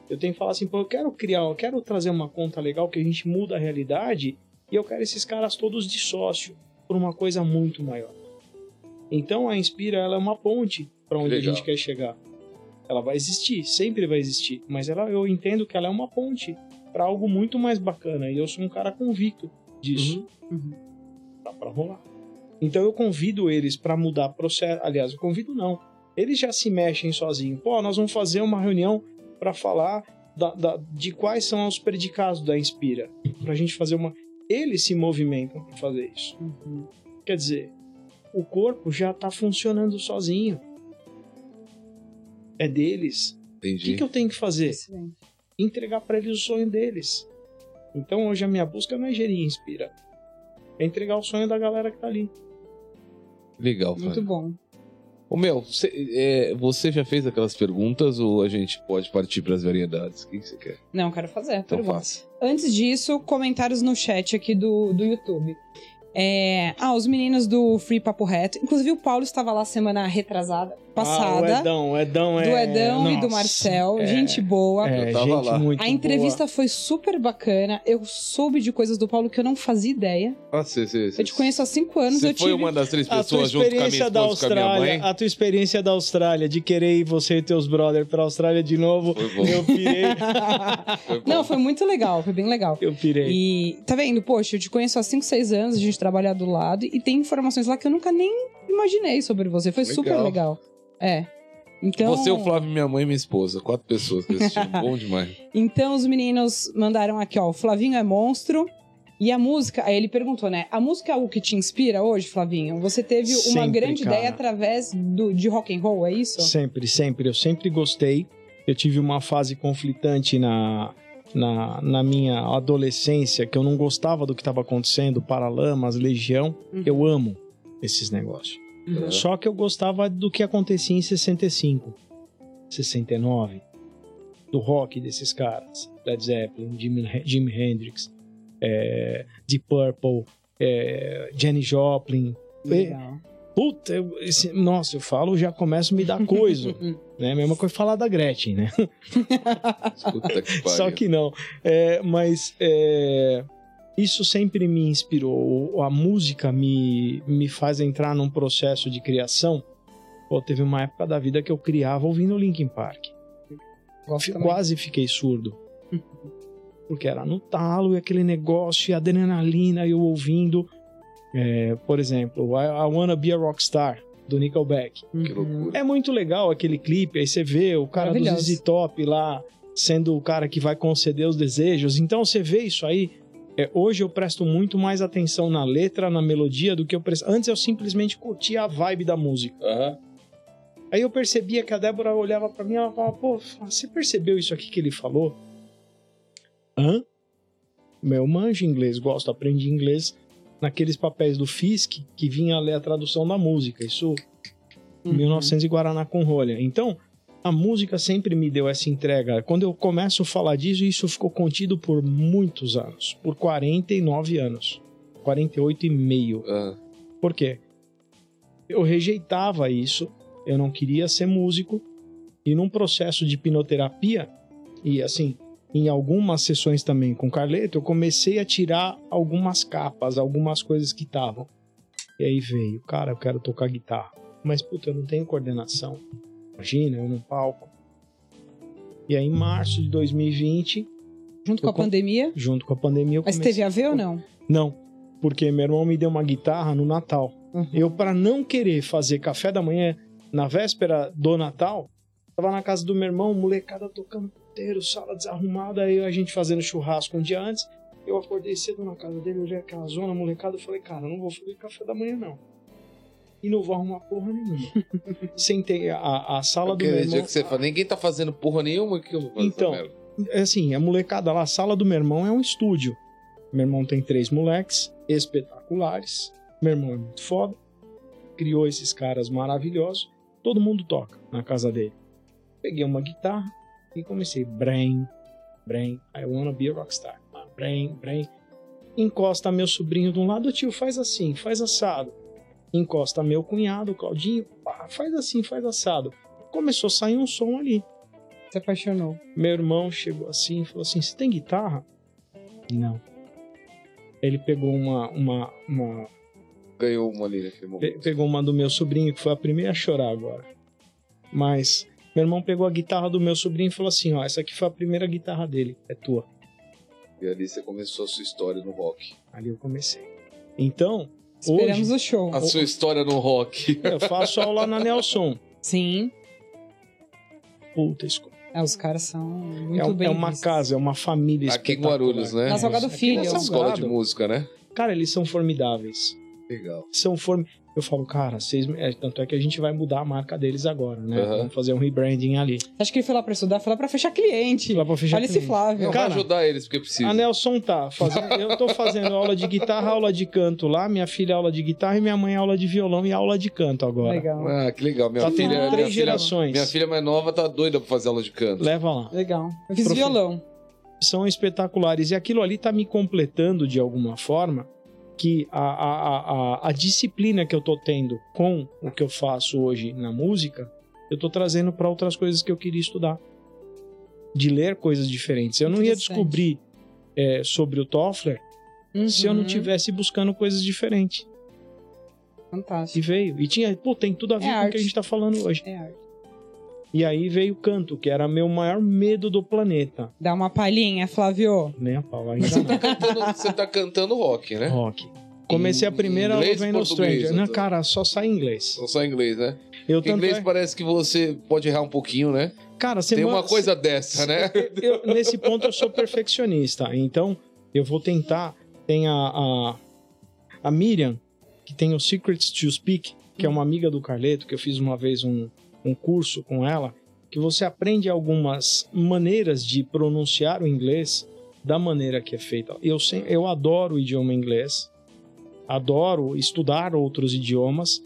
Eu tenho que falar assim, pô, eu quero criar, eu quero trazer uma conta legal que a gente muda a realidade e eu quero esses caras todos de sócio por uma coisa muito maior. Então a Inspira ela é uma ponte para onde Legal. a gente quer chegar. Ela vai existir, sempre vai existir, mas ela, eu entendo que ela é uma ponte para algo muito mais bacana e eu sou um cara convicto disso. Uhum. Dá pra rolar. Então eu convido eles pra mudar processo. Aliás, eu convido não. Eles já se mexem sozinhos. Pô, nós vamos fazer uma reunião pra falar da- da- de quais são os predicados da Inspira. Pra gente fazer uma. Eles se movimentam pra fazer isso. Uhum. Quer dizer, o corpo já tá funcionando sozinho. É deles. O que, Entendi. que eu tenho que fazer? Excelente. entregar para eles o sonho deles. Então hoje a minha busca não é gerir inspira. É entregar o sonho da galera que tá ali. Legal, Muito Flávio. bom. Ô, Mel, você, é, você já fez aquelas perguntas ou a gente pode partir para as variedades? O que que você quer? Não, quero fazer. Então pergunta. faça. Antes disso, comentários no chat aqui do, do YouTube. É, ah, os meninos do Free Papo Reto. Inclusive, o Paulo estava lá semana retrasada, Ah, o passada. Edão, o Edão é... do Edão e do Nossa, Marcel. é- Gente boa. É, Eu tava gente lá. muito A entrevista foi super bacana. Eu soube de coisas do Paulo que eu não fazia ideia. Ah, você, você, Eu te conheço há cinco anos. Você eu foi tive... uma das três boa. A pessoas junto com a minha da esposa com a minha Austrália, mãe? a tua experiência da Austrália, de querer ir você e teus brothers pra Austrália de novo, Foi bom. eu pirei. Foi bom. Não, foi muito legal. Foi bem legal. eu pirei. E tá vendo? Poxa, eu te conheço há 5, 6 anos, a gente trabalha do lado e tem informações lá que eu nunca nem imaginei sobre você. Foi Legal. super legal. É. Então, Você, o Flávio, minha mãe e minha esposa. Quatro pessoas que assistiram. bom demais. então os meninos mandaram aqui, ó, o Flavinho é monstro. E a música, aí ele perguntou, né? A música é o que te inspira hoje, Flavinho? Você teve uma Sempre, grande cara. ideia através do, de rock and roll, é isso? Sempre, sempre. Eu sempre gostei. Eu tive uma fase conflitante na, na, na minha adolescência, que eu não gostava do que estava acontecendo, Paralamas, Legião. Uhum. Eu amo esses negócios. Uhum. Só que eu gostava do que acontecia em 65, 69, do rock desses caras. Led Zeppelin, Jimi, Jimi Hendrix, é, Deep Purple, é, Jenny Joplin. Legal. Puta, eu- esse- nossa, eu falo, já começo a me dar coisa. né? Mesma coisa falar da Gretchen, né? Que. Só que não. É, mas é, isso sempre me inspirou. A música me, me faz entrar num processo de criação. Pô, teve uma época da vida que eu criava ouvindo Linkin Park. Gosto Fi- também. Quase fiquei surdo. Porque era no talo e aquele negócio, e adrenalina, e eu ouvindo. É, por exemplo, I, I Wanna Be a Rockstar, do Nickelback. Que Uhum. loucura. É muito legal aquele clipe, aí você vê o cara do. ZZ Top lá, sendo o cara que vai conceder os desejos. Então você vê isso aí. É, hoje eu presto muito mais atenção na letra, na melodia, do que eu presto. Antes eu simplesmente curtia a vibe da música. Aham. Aí eu percebia que a Débora olhava pra mim e ela falava, pô, você percebeu isso aqui que ele falou? Hã? Meu manjo inglês, gosto, aprendi inglês naqueles papéis do FISC que vinha ler a tradução da música. Isso Uhum. 1900 e Guaraná com rolha. Então, a música sempre me deu essa entrega. Quando eu começo a falar disso, isso ficou contido por muitos anos, por 49 anos, 48 e meio. Ah, Por quê? Eu rejeitava isso, eu não queria ser músico, e num processo de hipnoterapia, e assim, em algumas sessões também com Carleto, eu comecei a tirar algumas capas, algumas coisas que estavam. E aí veio, cara, eu quero tocar guitarra. Mas, puta, eu não tenho coordenação. Imagina, eu no palco. E aí, em março de 2020, Junto com a com- pandemia. junto com a pandemia, eu Mas teve a ver ou não? Não, porque meu irmão me deu uma guitarra no Natal. Uhum. Eu, para não querer fazer café da manhã na véspera do Natal, tava na casa do meu irmão, molecada tocando puteiro, sala desarrumada, aí a gente fazendo churrasco um dia antes. Eu acordei cedo na casa dele, olhei aquela zona, molecada, eu falei, cara, não vou fazer café da manhã, não. E não vou arrumar porra nenhuma. Sentei a, a sala do meu irmão. dia que você fala, ninguém tá fazendo porra nenhuma, o que eu vou fazer? Então? É assim, a molecada lá, a sala do meu irmão é um estúdio. Meu irmão tem três moleques espetaculares. Meu irmão é muito foda. Criou esses caras maravilhosos. Todo mundo toca na casa dele. Peguei uma guitarra e comecei. Brain, brain, I wanna be a rockstar. Ah, Brain, brain. encosta meu sobrinho de um lado, tio, faz assim, faz assado. Encosta meu cunhado, Claudinho, pá, faz assim, faz assado. Começou a sair um som ali. Se apaixonou. Meu irmão chegou assim e falou assim: Você tem guitarra? Não. Ele pegou uma, uma, uma Ganhou uma ali naquele Pe- momento. pegou uma do meu sobrinho, que foi a primeira a chorar agora. Mas meu irmão pegou a guitarra do meu sobrinho e falou assim: Ó, essa aqui foi a primeira guitarra dele, é tua. E ali você começou a sua história no rock. Ali eu comecei. Então, Esperamos hoje o show. A sua história no rock. eu faço aula na Nelson. Sim. Puta escola. É, os caras são muito É, bem é uma vistos. casa, é uma família Aqui em. Guarulhos, né? Na Salgado Filho. Essa Salgado. escola de música, né? Cara, eles são formidáveis. Legal. São form... Eu falo, cara, vocês... é, tanto é que a gente vai mudar a marca deles agora, né? Aham. Vamos fazer um rebranding ali. Acho que ele foi lá pra estudar, foi lá pra fechar cliente. Lá pra fechar Olha esse cliente. Flávio. Não, Cara, vai ajudar eles porque precisa. A Nelson tá fazendo. Eu tô fazendo aula de guitarra, aula de canto lá. Minha filha aula de guitarra e minha mãe aula de violão e aula de canto agora. Legal. Ah, que legal. Minha Tá filha, tendo minha três filha- gerações. Minha filha mais nova tá doida pra fazer aula de canto. Leva lá. Legal. Eu fiz Profe- violão. São espetaculares. E aquilo ali tá me completando de alguma forma que a, a, a, a, disciplina que eu tô tendo com o que eu faço hoje na música, eu tô trazendo para outras coisas que eu queria estudar. De ler coisas diferentes. Eu não ia descobrir é, sobre o Toffler se eu não Uhum. tivesse buscando coisas diferentes. E Fantástico. veio. E tinha, pô, tem tudo a ver É com o que a gente tá falando hoje. É arte. E aí veio o canto, que era meu maior medo do planeta. Dá uma palhinha, Flávio. Nem a pau ainda Você não. tá cantando, você tá cantando rock, né? Rock. Comecei a primeira Inglês, no português, Stranger. Não, doutor? cara, só sai em inglês. Só inglês, né? Eu Porque inglês é- parece que você pode errar um pouquinho, né? Cara, você Tem manda- uma coisa dessa, né? eu- nesse ponto eu sou perfeccionista. Então, eu vou tentar. Tem a, a, a Miriam, que tem o Secrets to Speak, que é uma amiga do Carleto, que eu fiz uma vez um, um curso com ela, que você aprende algumas maneiras de pronunciar o inglês da maneira que é feita. Eu, eu adoro o idioma inglês, adoro estudar outros idiomas,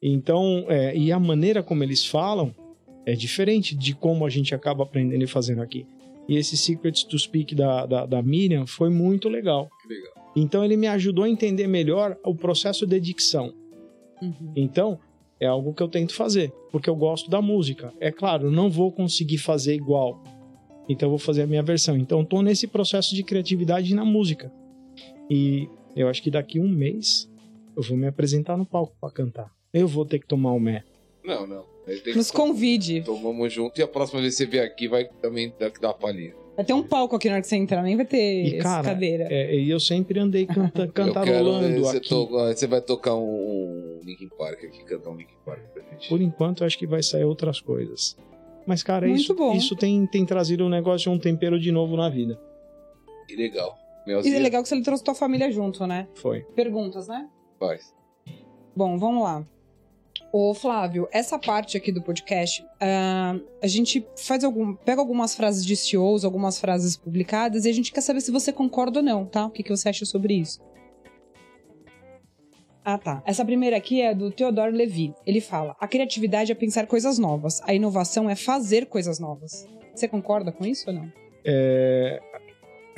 então, é, e a maneira como eles falam é diferente de como a gente acaba aprendendo e fazendo aqui. E esse Secrets to Speak da, da, da Miriam foi muito legal. Que legal. Então ele me ajudou a entender melhor o processo de dicção. Uhum. Então é algo que eu tento fazer, porque eu gosto da música. É claro, eu não vou conseguir fazer igual. Então eu vou fazer a minha versão. Então estou nesse processo de criatividade na música. E eu acho que daqui um mês eu vou me apresentar no palco para cantar. Eu vou ter que tomar o mé. Não, não. Nos convide. Tomamos junto e a próxima vez que você vier aqui vai também dar, dar uma palhinha. Vai ter um palco aqui na hora que você entrar, nem vai ter E, essa cara, cadeira. É, e eu sempre andei canta, cantarolando você, aqui. você vai tocar um, um Linkin Park aqui, cantar um Linkin Park pra gente. Por enquanto, eu acho que vai sair outras coisas. Mas, cara, Muito isso, bom. isso tem, tem trazido um negócio, um tempero de novo na vida. Que legal. E Melzinha, é legal que você trouxe tua família junto, né? Foi. Perguntas, né? faz. Bom, vamos lá. Ô, Flávio, essa parte aqui do podcast, ah, a gente faz algum. pega algumas frases de CEOs, algumas frases publicadas, e a gente quer saber se você concorda ou não, tá? O que, que você acha sobre isso? Ah, tá. Essa primeira aqui é do Theodore Levy. Ele fala: a criatividade é pensar coisas novas, a inovação é fazer coisas novas. Você concorda com isso ou não? É,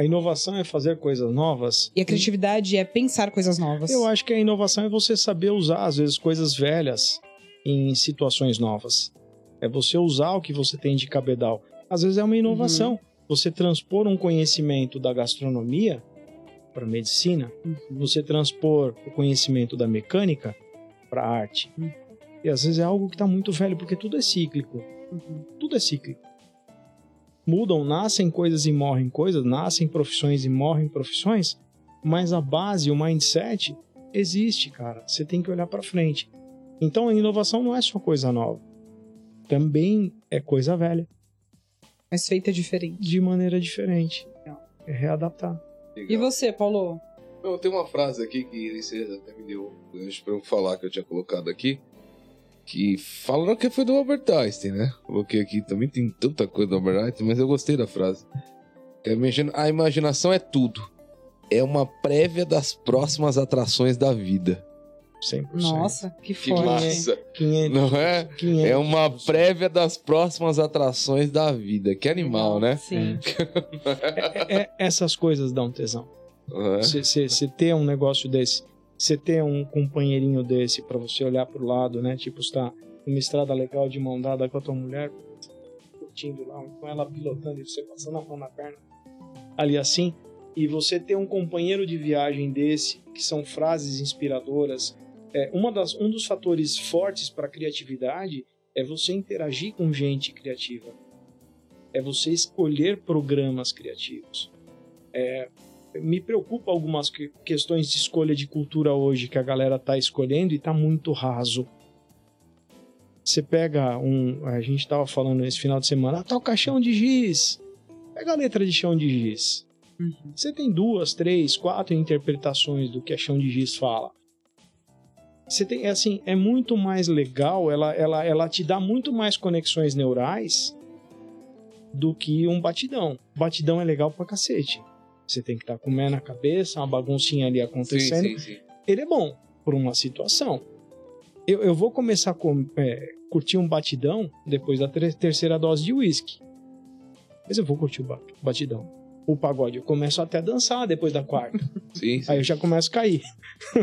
A inovação é fazer coisas novas. E a criatividade é pensar coisas novas. Eu acho que a inovação é você saber usar, às vezes, coisas velhas em situações novas. É você usar o que você tem de cabedal. Às vezes é uma inovação. Você transpor um conhecimento da gastronomia para medicina, Uhum. você transpor o conhecimento da mecânica para arte. Uhum. E às vezes é algo que está muito velho, porque tudo é cíclico. Uhum. Tudo é cíclico. Mudam, nascem coisas e morrem coisas, nascem profissões e morrem profissões, mas a base, o mindset, existe, cara. Você tem que olhar para frente. Então a inovação não é só coisa nova. Também é coisa velha, Mas feita diferente. de maneira diferente. É readaptar. E Legal. você, Paulo? Não, tem uma frase aqui que você até me deu antes pra eu falar que eu tinha colocado aqui. Que falaram que foi do Albert Einstein, né? Coloquei aqui também, tem tanta coisa do Albert Einstein, mas eu gostei da frase. Que a imagina- A imaginação é tudo. É uma prévia das próximas atrações da vida. 100%. Nossa, que Que massa! 500, Não é? 500. É uma prévia das próximas atrações da vida. Que animal, né? Sim. É, é- essas coisas dão tesão. Você ter um negócio desse, você ter um companheirinho desse pra você olhar pro lado, né? Tipo, você tá numa estrada legal de mão dada com a tua mulher, curtindo lá, com ela pilotando e você passando a mão na perna, ali assim. E você ter um companheiro de viagem desse, que são frases inspiradoras. É, uma das, um dos fatores fortes para a criatividade é você interagir com gente criativa. É você escolher programas criativos. É, me preocupa algumas que- questões de escolha de cultura hoje que a galera tá escolhendo e tá muito raso. Você pega um. A gente tava falando esse final de semana, ah, toca chão de giz. Pega a letra de chão de giz. Uhum. Você tem duas, três, quatro interpretações do que a chão de giz fala. Você tem, é assim, é muito mais legal, ela, ela, ela te dá muito mais conexões neurais do que um batidão. Batidão é legal pra cacete. Você tem que estar com o mé na cabeça, uma baguncinha ali Sim, acontecendo. sim, sim. Ele é bom por uma situação. Eu, eu vou começar a com- é, curtir um batidão depois da ter- terceira dose de uísque. Mas eu vou curtir o ba- batidão. O pagode, eu começo até a dançar depois da quarta. sim, sim. Aí eu já começo a cair.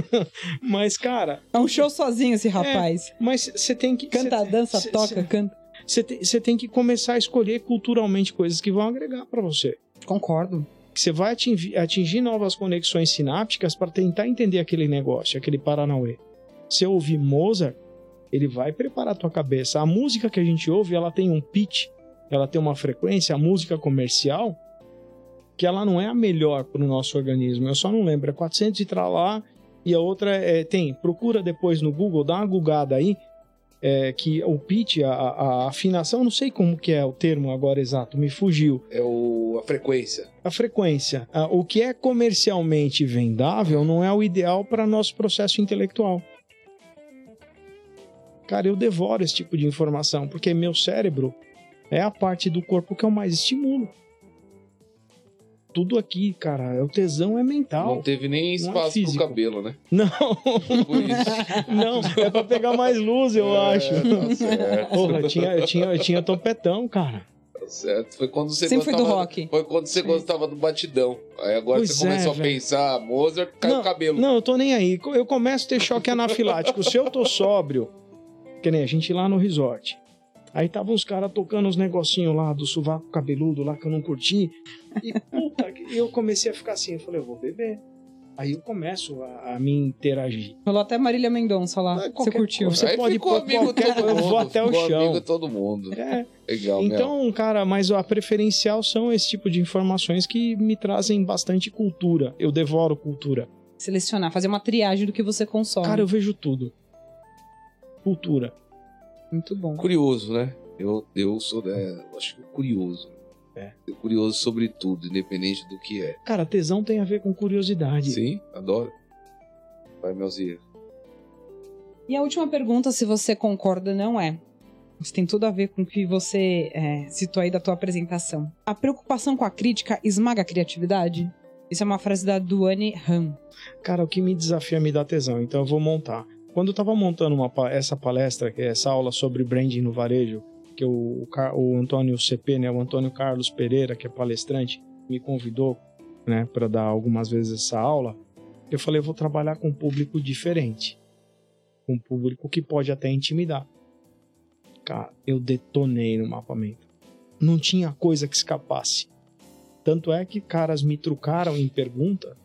Mas, cara, É um show sozinho esse rapaz. mas você tem que. Canta, cê- dança, cê- toca, cê- canta. Você tem, você tem que começar a escolher culturalmente coisas que vão agregar pra você. Concordo. Que você vai atingir, atingir novas conexões sinápticas para tentar entender aquele negócio, aquele Paranauê. Se eu ouvir Mozart, ele vai preparar a tua cabeça. A música que a gente ouve, ela tem um pitch, ela tem uma frequência, a música comercial, que ela não é a melhor para o nosso organismo. Eu só não lembro, é 400 e tralá, e a outra é, tem, procura depois no Google, dá uma gugada aí, é, que o pitch, a, a- a afinação, não sei como que é o termo agora exato, me fugiu. É o, a frequência. A frequência. Ah, O que é comercialmente vendável não é o ideal para nosso processo intelectual. Cara, eu devoro esse tipo de informação, porque meu cérebro é a parte do corpo que eu mais estimulo. Tudo aqui, cara, o tesão é mental. Não teve nem Não é espaço pro físico. cabelo, né? Não, isso. não, é pra pegar mais luz, eu É, acho. Tá certo. Porra, eu tinha, eu tinha, eu tinha topetão, cara. Tá certo. Foi quando você Sempre foi do gostava- rock. Foi quando você gostava do batidão. Aí agora Pois você é, começou a velho. pensar, Mozart, caiu o cabelo. Não, eu tô nem aí. Eu começo a ter choque anafilático. Se eu tô sóbrio, que nem a gente lá no resort. Aí tava uns caras tocando uns negocinhos lá do sovaco cabeludo lá que eu não curti. E puta, que- eu comecei a ficar assim. Eu falei, eu vou beber. Aí eu começo a, a me interagir. Rolou até Marília Mendonça lá. Ah, Você curtiu. coisa. Você Aí pode ficou pôr amigo qualquer- todo eu mundo. vou até o chão. amigo todo mundo. É, Legal, meu. então, cara, mas a preferencial são esse tipo de informações que me trazem bastante cultura. Eu devoro cultura. Selecionar, fazer uma triagem do que você consome. Cara, eu vejo tudo. Cultura. Muito bom. Curioso, né? Eu, eu sou, né, eu acho que curioso. É. Curioso sobre tudo, independente do que é. Cara, tesão tem a ver com curiosidade. Sim, adoro. Vai, Melzinha. E a última pergunta, se você concorda, não é. Isso tem tudo a ver com o que você é, citou aí da tua apresentação. A preocupação com a crítica esmaga a criatividade? Isso é uma frase da Duane Han. Cara, o que me desafia me dá tesão, então eu vou montar. Quando eu tava montando uma, essa palestra, é essa aula sobre branding no varejo, que o, o, Antônio CP, né, o Antônio Carlos Pereira, que é palestrante, me convidou, né, para dar algumas vezes essa aula, eu falei, eu vou trabalhar com um público diferente. Um público que pode até intimidar. Cara, eu detonei no mapamento. Não tinha coisa que escapasse. Tanto é que caras me trucaram em pergunta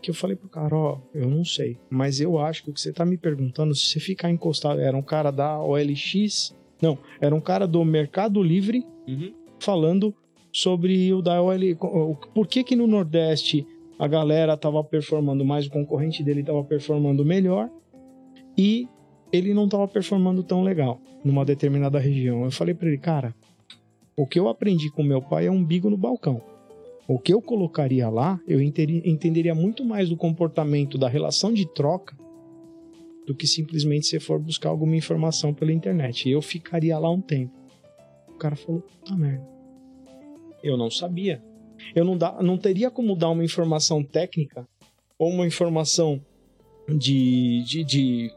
que eu falei pro cara, ó, eu não sei, mas eu acho que o que você tá me perguntando, se você ficar encostado, era um cara da OLX, não, era um cara do Mercado Livre Uhum. falando sobre o da OL, o- por que que no Nordeste a galera tava performando mais, o concorrente dele tava performando melhor e ele não tava performando tão legal numa determinada região. Eu falei pra ele, cara, o que eu aprendi com meu pai é um bigo no balcão. O que eu colocaria lá, eu entenderia muito mais do comportamento da relação de troca do que simplesmente se for buscar alguma informação pela internet. Eu ficaria lá um tempo. O cara falou, puta merda. Eu não sabia. Eu não, dá, não teria como dar uma informação técnica ou uma informação de, de, de-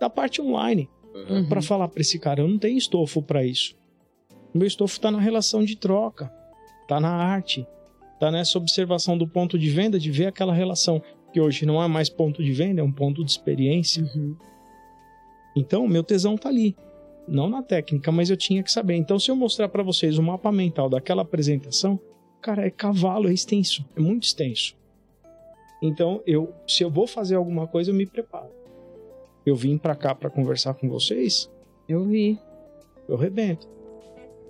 da parte online Uhum. Pra falar pra esse cara, eu não tenho estofo pra isso. O meu estofo tá na relação de troca, tá na arte, tá nessa observação do ponto de venda, de ver aquela relação que hoje não é mais ponto de venda, é um ponto de experiência. Uhum. Então, meu tesão tá ali. Não na técnica, mas eu tinha que saber. Então, se eu mostrar para vocês o mapa mental daquela apresentação, cara, é cavalo, é extenso, é muito extenso. Então, eu, se eu vou fazer alguma coisa, eu me preparo. Eu vim para cá para conversar com vocês, Eu vi. eu rebento.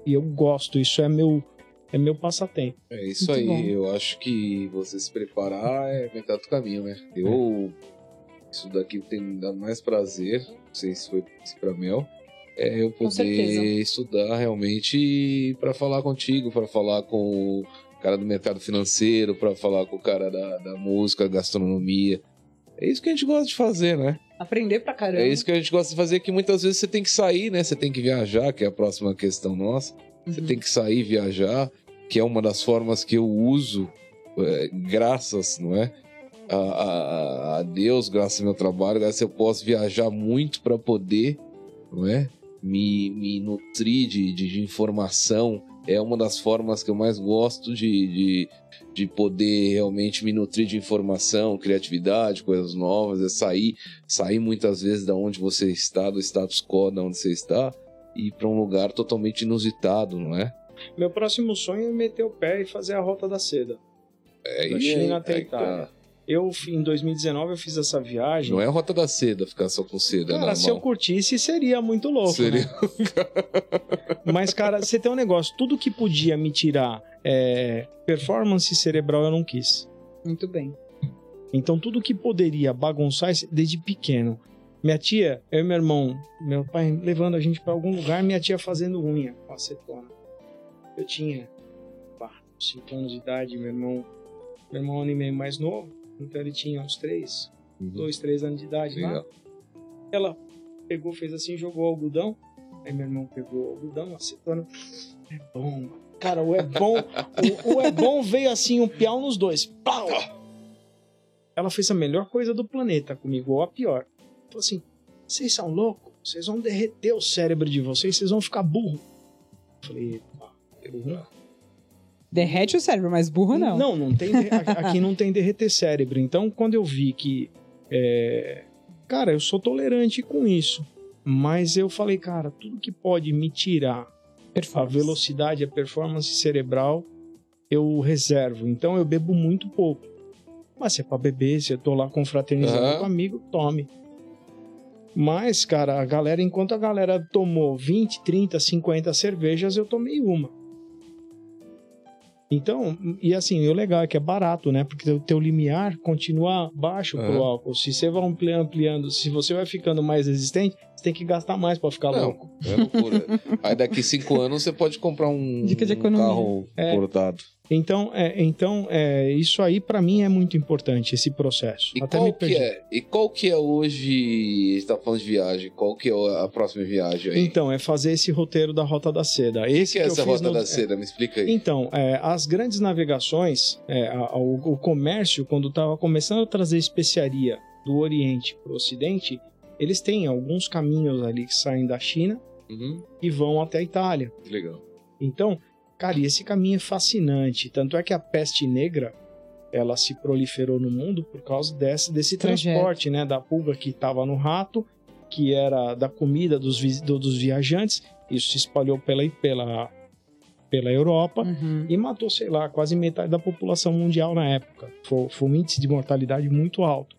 E eu gosto, isso é meu é meu passatempo. É isso Muito aí. bom. Eu acho que você se preparar é metade do caminho, né? Eu. Isso daqui tem me dado mais prazer. Não sei se foi se pra Mel. É eu poder estudar realmente para falar contigo, para falar com o cara do mercado financeiro, para falar com o cara da, da música, gastronomia. É isso que a gente gosta de fazer, né? Aprender pra caramba. É isso que a gente gosta de fazer, que muitas vezes você tem que sair, né? Você tem que viajar, que é a próxima questão nossa. Você Uhum. tem que sair, viajar, que é uma das formas que eu uso, é, graças, não é? A, a- a Deus, graças ao meu trabalho, graças eu posso viajar muito para poder, não é? Me, me nutrir de, de, de informação. É uma das formas que eu mais gosto de, de, de poder realmente me nutrir de informação, criatividade, coisas novas, é sair, sair muitas vezes da onde você está, do status quo da onde você está, e ir para um lugar totalmente inusitado, não é? Meu próximo sonho é meter o pé e fazer a rota da seda. É Da isso aí, China até aí a Itália. Eu, em 2019, eu fiz essa viagem. Não é a rota da seda, ficar só com seda, é Cara, se eu curtisse, seria muito louco, Seria- né? Mas, cara, você tem um negócio, tudo que podia me tirar é, performance cerebral, eu não quis. Muito bem. Então, tudo que poderia bagunçar desde pequeno. Minha tia, eu e meu irmão, meu pai levando a gente pra algum lugar, minha tia fazendo unha com acetona. Eu tinha 5 anos de idade, meu irmão, meu irmão é um ano e meio mais novo, então ele tinha uns 3, Uhum. 2, 3 anos de idade lá. Legal. Ela pegou, fez assim, jogou algodão. Aí meu irmão pegou o algodão, acetona. É bom. Cara, o é bom. o, o é bom veio assim, um piau nos dois. Pau! Ela fez a melhor coisa do planeta comigo, ou a pior. Falou assim: vocês são loucos? Vocês vão derreter o cérebro de vocês, vocês vão ficar burro. Eu falei, "Epa, burro? Derrete o cérebro, mas burro não. Não, não tem. Aqui não tem derreter cérebro. Então, quando eu vi que. é, cara, eu sou tolerante com isso. Mas eu falei, cara, tudo que pode me tirar a velocidade, a performance cerebral, eu reservo. Então eu bebo muito pouco. Mas se é pra beber, se eu tô lá confraternizando Aham. com amigo, tome. Mas, cara, a galera, enquanto a galera tomou 20, 30, 50 cervejas, eu tomei uma. Então, e assim, o legal é que é barato, né? Porque o teu limiar continua baixo pro Aham. álcool. Se você vai ampli- ampliando, se você vai ficando mais resistente, você tem que gastar mais pra ficar Não, louco. é loucura. Aí daqui cinco anos você pode comprar um, Dica de um carro É. Então, é, então é, isso aí pra mim é muito importante, esse processo. E Até qual me perdi. que é? E qual que é hoje? Você tá falando de viagem? Qual que é a próxima viagem aí? Então, é fazer esse roteiro da Rota da Seda. o que, Esse que é essa rota no- da seda? Me explica aí. Então, é, as grandes navegações, é, a- a- o, o comércio, quando estava começando a trazer especiaria do Oriente para o Ocidente, eles têm alguns caminhos ali que saem da China Uhum, e vão até a Itália. legal. Então, cara, e esse caminho é fascinante. Tanto é que a peste negra ela se proliferou no mundo por causa desse, desse Trajeto. transporte, né? Da pulga que estava no rato, que era da comida dos, vi- do- dos viajantes. Isso se espalhou pela, pela, pela Europa Uhum. e matou, sei lá, quase metade da população mundial na época. Foi, foi um índice de mortalidade muito alto.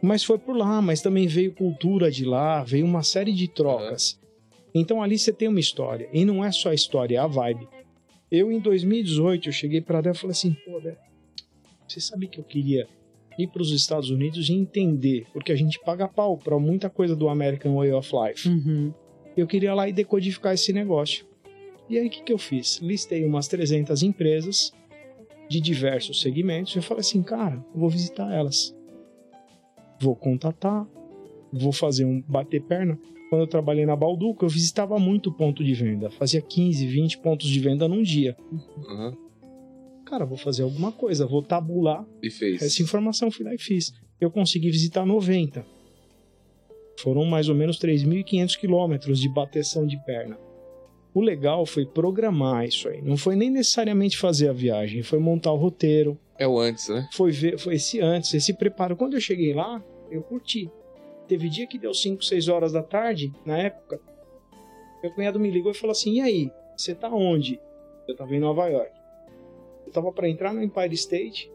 Mas foi por lá, mas também veio cultura de lá, veio uma série de trocas. Então ali você tem uma história. E não é só a história, é a vibe. Eu, em 2018, eu cheguei pra Dé e falei assim, pô, Dé, você sabe que eu queria ir para os Estados Unidos e entender, porque a gente paga pau pra muita coisa do American Way of Life. Uhum. Eu queria lá e decodificar esse negócio. E aí o que, que eu fiz? Listei umas 300 empresas de diversos segmentos e eu falei assim, cara, eu vou visitar elas. Vou contatar, vou fazer um bater perna. Quando eu trabalhei na Balduca, eu visitava muito ponto de venda. Fazia 15, 20 pontos de venda num dia. Uhum. Cara, vou fazer alguma coisa, vou tabular E fez. essa informação. Fui lá e fiz. Eu consegui visitar 90. Foram mais ou menos 3.500 quilômetros de bateção de perna. O legal foi programar isso aí. Não foi nem necessariamente fazer a viagem, foi montar o roteiro, É o antes, né? foi ver, foi esse antes, esse preparo. Quando eu cheguei lá, eu curti. Teve dia que deu 5, 6 horas da tarde, na época. Meu cunhado me ligou e falou assim: "E aí, você tá onde?" Eu tava em Nova York. Eu tava pra entrar no Empire State.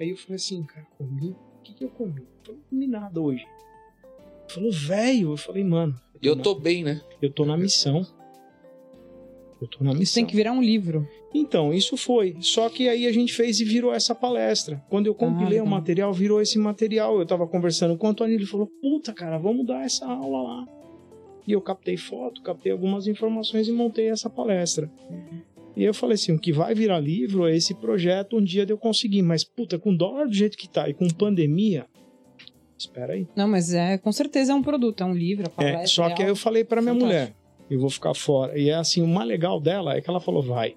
Aí eu falei assim: "Cara, comi? O que que eu comi?" Eu "Não comi nada hoje." Ele falou: "Velho." Eu falei: "Mano, E eu tô bem, né? eu tô na missão. Eu tô na Isso missão." tem que virar um livro. Então, isso foi. Só que aí a gente fez e virou essa palestra. Quando eu compilei Ah, o material, virou esse material. Eu tava conversando com o Antônio, ele falou: Puta, cara, vamos dar essa aula lá. E eu captei foto, captei algumas informações e montei essa palestra. E eu falei assim: o que vai virar livro é esse projeto um dia de eu conseguir. Mas, puta, com dólar do jeito que tá e com pandemia. Espera aí. Não, mas é com certeza é um produto, é um livro, a palestra. É, só é que aí eu falei pra minha mulher: eu vou ficar fora. E é assim, o mais legal dela é que ela falou: vai.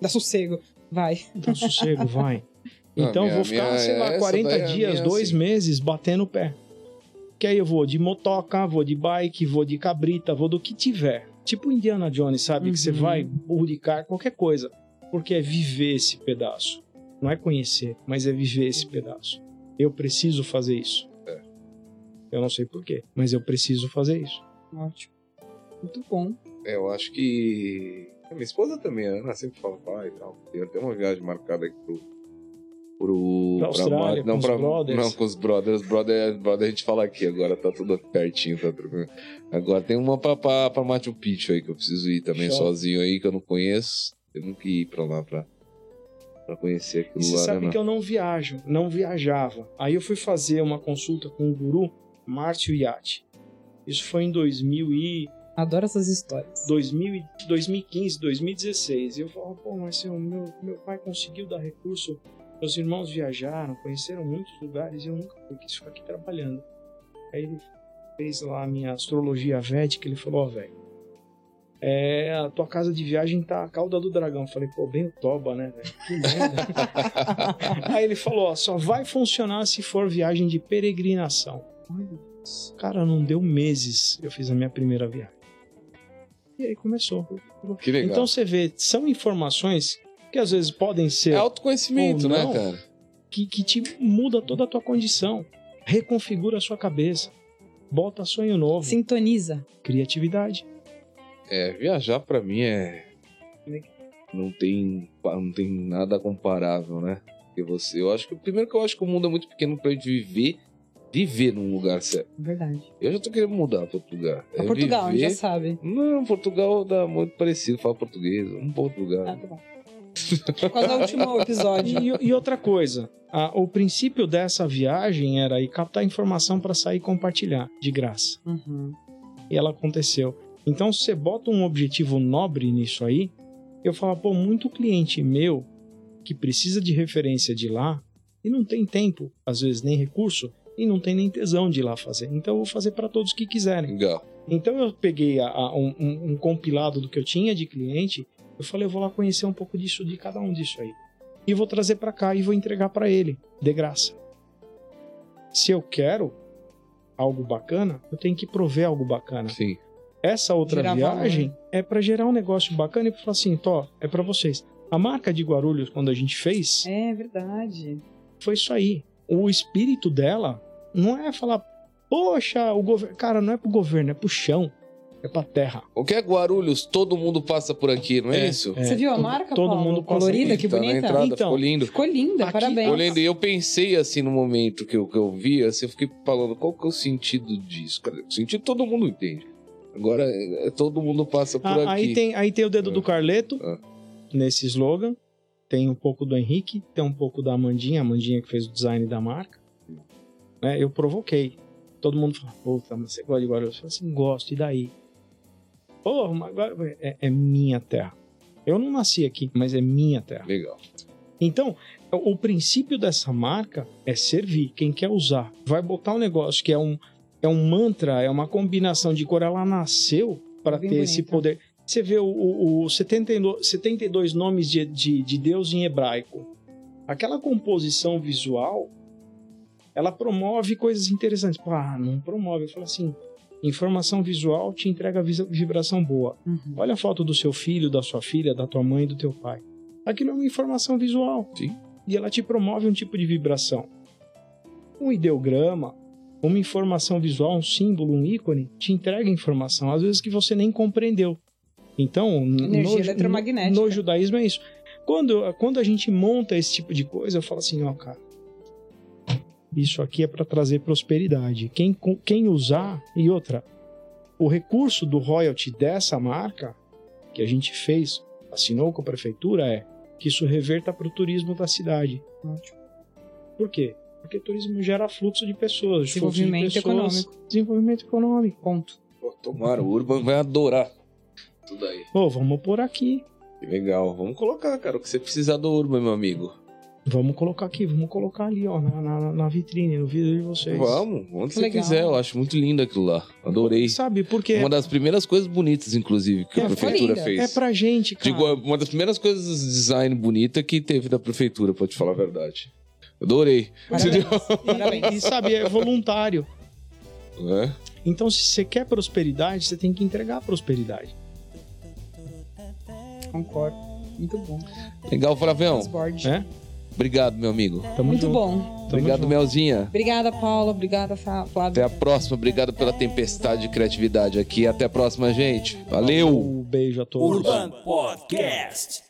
Dá sossego. Vai. Dá sossego, vai. Então minha- vou ficar, minha- sei lá, essa 40 daí é dias, dois assim. meses batendo o pé. Que aí eu vou de motoca, vou de bike, vou de cabrita, vou do que tiver. Tipo Indiana Jones, sabe? Que você Uhum. vai, burro de carro, qualquer coisa. Porque é viver esse pedaço. Não é conhecer, mas é viver esse pedaço. Eu preciso fazer isso. É. Eu não sei porquê, mas eu preciso fazer isso. Ótimo. Muito bom. É, eu acho que. A minha esposa também, a Ana sempre fala, pai e tal. Tem até uma viagem marcada aqui pro. pro Pra Austrália, não, com os pra, brothers. Não, com os brothers. Brother, brother a gente fala aqui, agora tá tudo pertinho, tá tranquilo. Agora tem uma pra, pra, pra Machu Picchu aí que eu preciso ir também Show. sozinho aí, que eu não conheço. Eu nunca ir pra lá pra, pra conhecer aquilo E você lá, sabe né? que eu não viajo, não viajava. Aí eu fui fazer uma consulta com o guru Márcio Iati. Isso foi em 2000 e Adoro essas histórias. 2000, e- 2015, 2016. E eu falava, pô, mas meu, meu pai conseguiu dar recurso. Meus irmãos viajaram, conheceram muitos lugares e eu nunca quis ficar aqui trabalhando. Aí ele fez lá a minha astrologia védica. Ele falou: Ó, velho, é, a tua casa de viagem tá a cauda do dragão. Eu falei, pô, bem o toba, né, velho? Que merda. Aí ele falou: ó, só vai funcionar se for viagem de peregrinação. Cara, não deu meses eu fiz a minha primeira viagem. E aí começou. Que legal. Então você vê, são informações que às vezes podem ser é autoconhecimento, Ou né, não. cara? que, que te muda toda a tua condição, reconfigura a sua cabeça, bota sonho novo, Sintoniza. criatividade. É, viajar pra mim é. Não tem, não tem nada comparável, né? Porque você. Eu acho que. Primeiro que eu acho que o mundo é muito pequeno pra gente viver. Viver num lugar certo. Verdade. Eu já tô querendo mudar pra outro lugar. É Portugal, a gente viver- já sabe. Não, Portugal dá muito parecido, fala português. Pra outro lugar. Ah, tá bom. Qual é o último episódio? E, e outra coisa, a- o princípio dessa viagem era ir captar informação para sair e compartilhar, de graça. Uhum. E ela aconteceu. Então, se você bota um objetivo nobre nisso aí, eu falo, pô, muito cliente meu que precisa de referência de lá e não tem tempo, às vezes nem recurso, e não tem nem tesão de ir lá fazer. Então, eu vou fazer para todos que quiserem. Legal. Então eu peguei a- a- um, um- um compilado do que eu tinha de cliente, eu falei, eu vou lá conhecer um pouco disso, de cada um disso aí. E vou trazer pra cá e vou entregar pra ele, de graça. Se eu quero algo bacana, eu tenho que prover algo bacana. Sim. Essa outra viagem é pra gerar um negócio bacana e pra falar assim, Tó, é pra vocês. A marca de Guarulhos, quando a gente fez, É verdade. foi isso aí. O espírito dela não é falar, poxa, o governo. Cara, não é pro governo, é pro chão. É pra terra. O que é Guarulhos? Todo mundo passa por aqui, não é, isso? É, Você viu a marca, Todo Paulo? mundo passa Colorida, aqui. que Tá na bonita. entrada, Então, ficou lindo. Ficou linda, Aqui- parabéns. Olhando, e eu pensei assim no momento que eu, que eu vi, assim, eu fiquei falando, qual que é o sentido disso? Cara, o sentido todo mundo entende. Agora, é, todo mundo passa por Ah, aqui. aí, tem, aí tem o dedo do Carleto Ah. nesse slogan. Tem um pouco do Henrique, tem um pouco da Amandinha, a Amandinha que fez o design da marca. Né, eu provoquei. Todo mundo fala, puta, mas você gosta de Guarulhos? Eu falei assim, gosto, e daí? Porra, mas agora é, é minha terra. Eu não nasci aqui, mas é minha terra. Legal. Então, o princípio dessa marca é servir. Quem quer usar vai botar um negócio que é um, é um mantra, é uma combinação de cor. Ela nasceu para ter esse poder. Você vê o, o, o 72, 72 nomes de, de, de Deus em hebraico. Aquela composição visual, ela promove coisas interessantes. Pô, Ah, não promove. Eu falo assim, Informação visual te entrega vibração boa. Uhum. Olha a foto do seu filho, da sua filha, da tua mãe, do teu pai. Aquilo é uma informação visual. Sim. E ela te promove um tipo de vibração. Um ideograma, uma informação visual, um símbolo, um ícone, te entrega informação, às vezes que você nem compreendeu. Então, Energia no, eletromagnética. no, no judaísmo é isso. Quando, quando a gente monta esse tipo de coisa, eu falo assim, ó, cara, isso aqui é para trazer prosperidade. Quem, quem usar, e outra, o recurso do royalty dessa marca que a gente fez, assinou com a prefeitura, é que isso reverta para o turismo da cidade. Por quê? Porque turismo gera fluxo de pessoas, fluxo de Desenvolvimento pessoas, econômico. Desenvolvimento econômico. Ponto. Pô, tomara, o Urban vai adorar tudo aí. Pô, vamos por aqui. Que legal. Vamos colocar, cara, o que você precisar do Urban, meu amigo. Vamos colocar aqui, vamos colocar ali, ó, na, na, na vitrine, no vídeo de vocês. Vamos, onde você Legal. quiser. Eu acho muito lindo aquilo lá. Adorei. Sabe, porque Uma das primeiras coisas bonitas, inclusive, que a É, prefeitura linda. fez. é pra gente, cara. Digo, uma das primeiras coisas de design bonita que teve da prefeitura, pra te falar a verdade. Adorei. Parabéns. E, Parabéns. e sabe, é voluntário. É? Então, se você quer prosperidade, você tem que entregar prosperidade. Concordo. Muito bom. Legal, Flavião. É? Obrigado, meu amigo. Tamo Muito junto. bom. Tamo Obrigado, junto. Melzinha. Obrigada, Paula. Obrigada, Fa- Até Flávio. a próxima. Obrigado pela tempestade de criatividade aqui. Até a próxima, gente. Valeu! Um beijo a todos. Urban Podcast.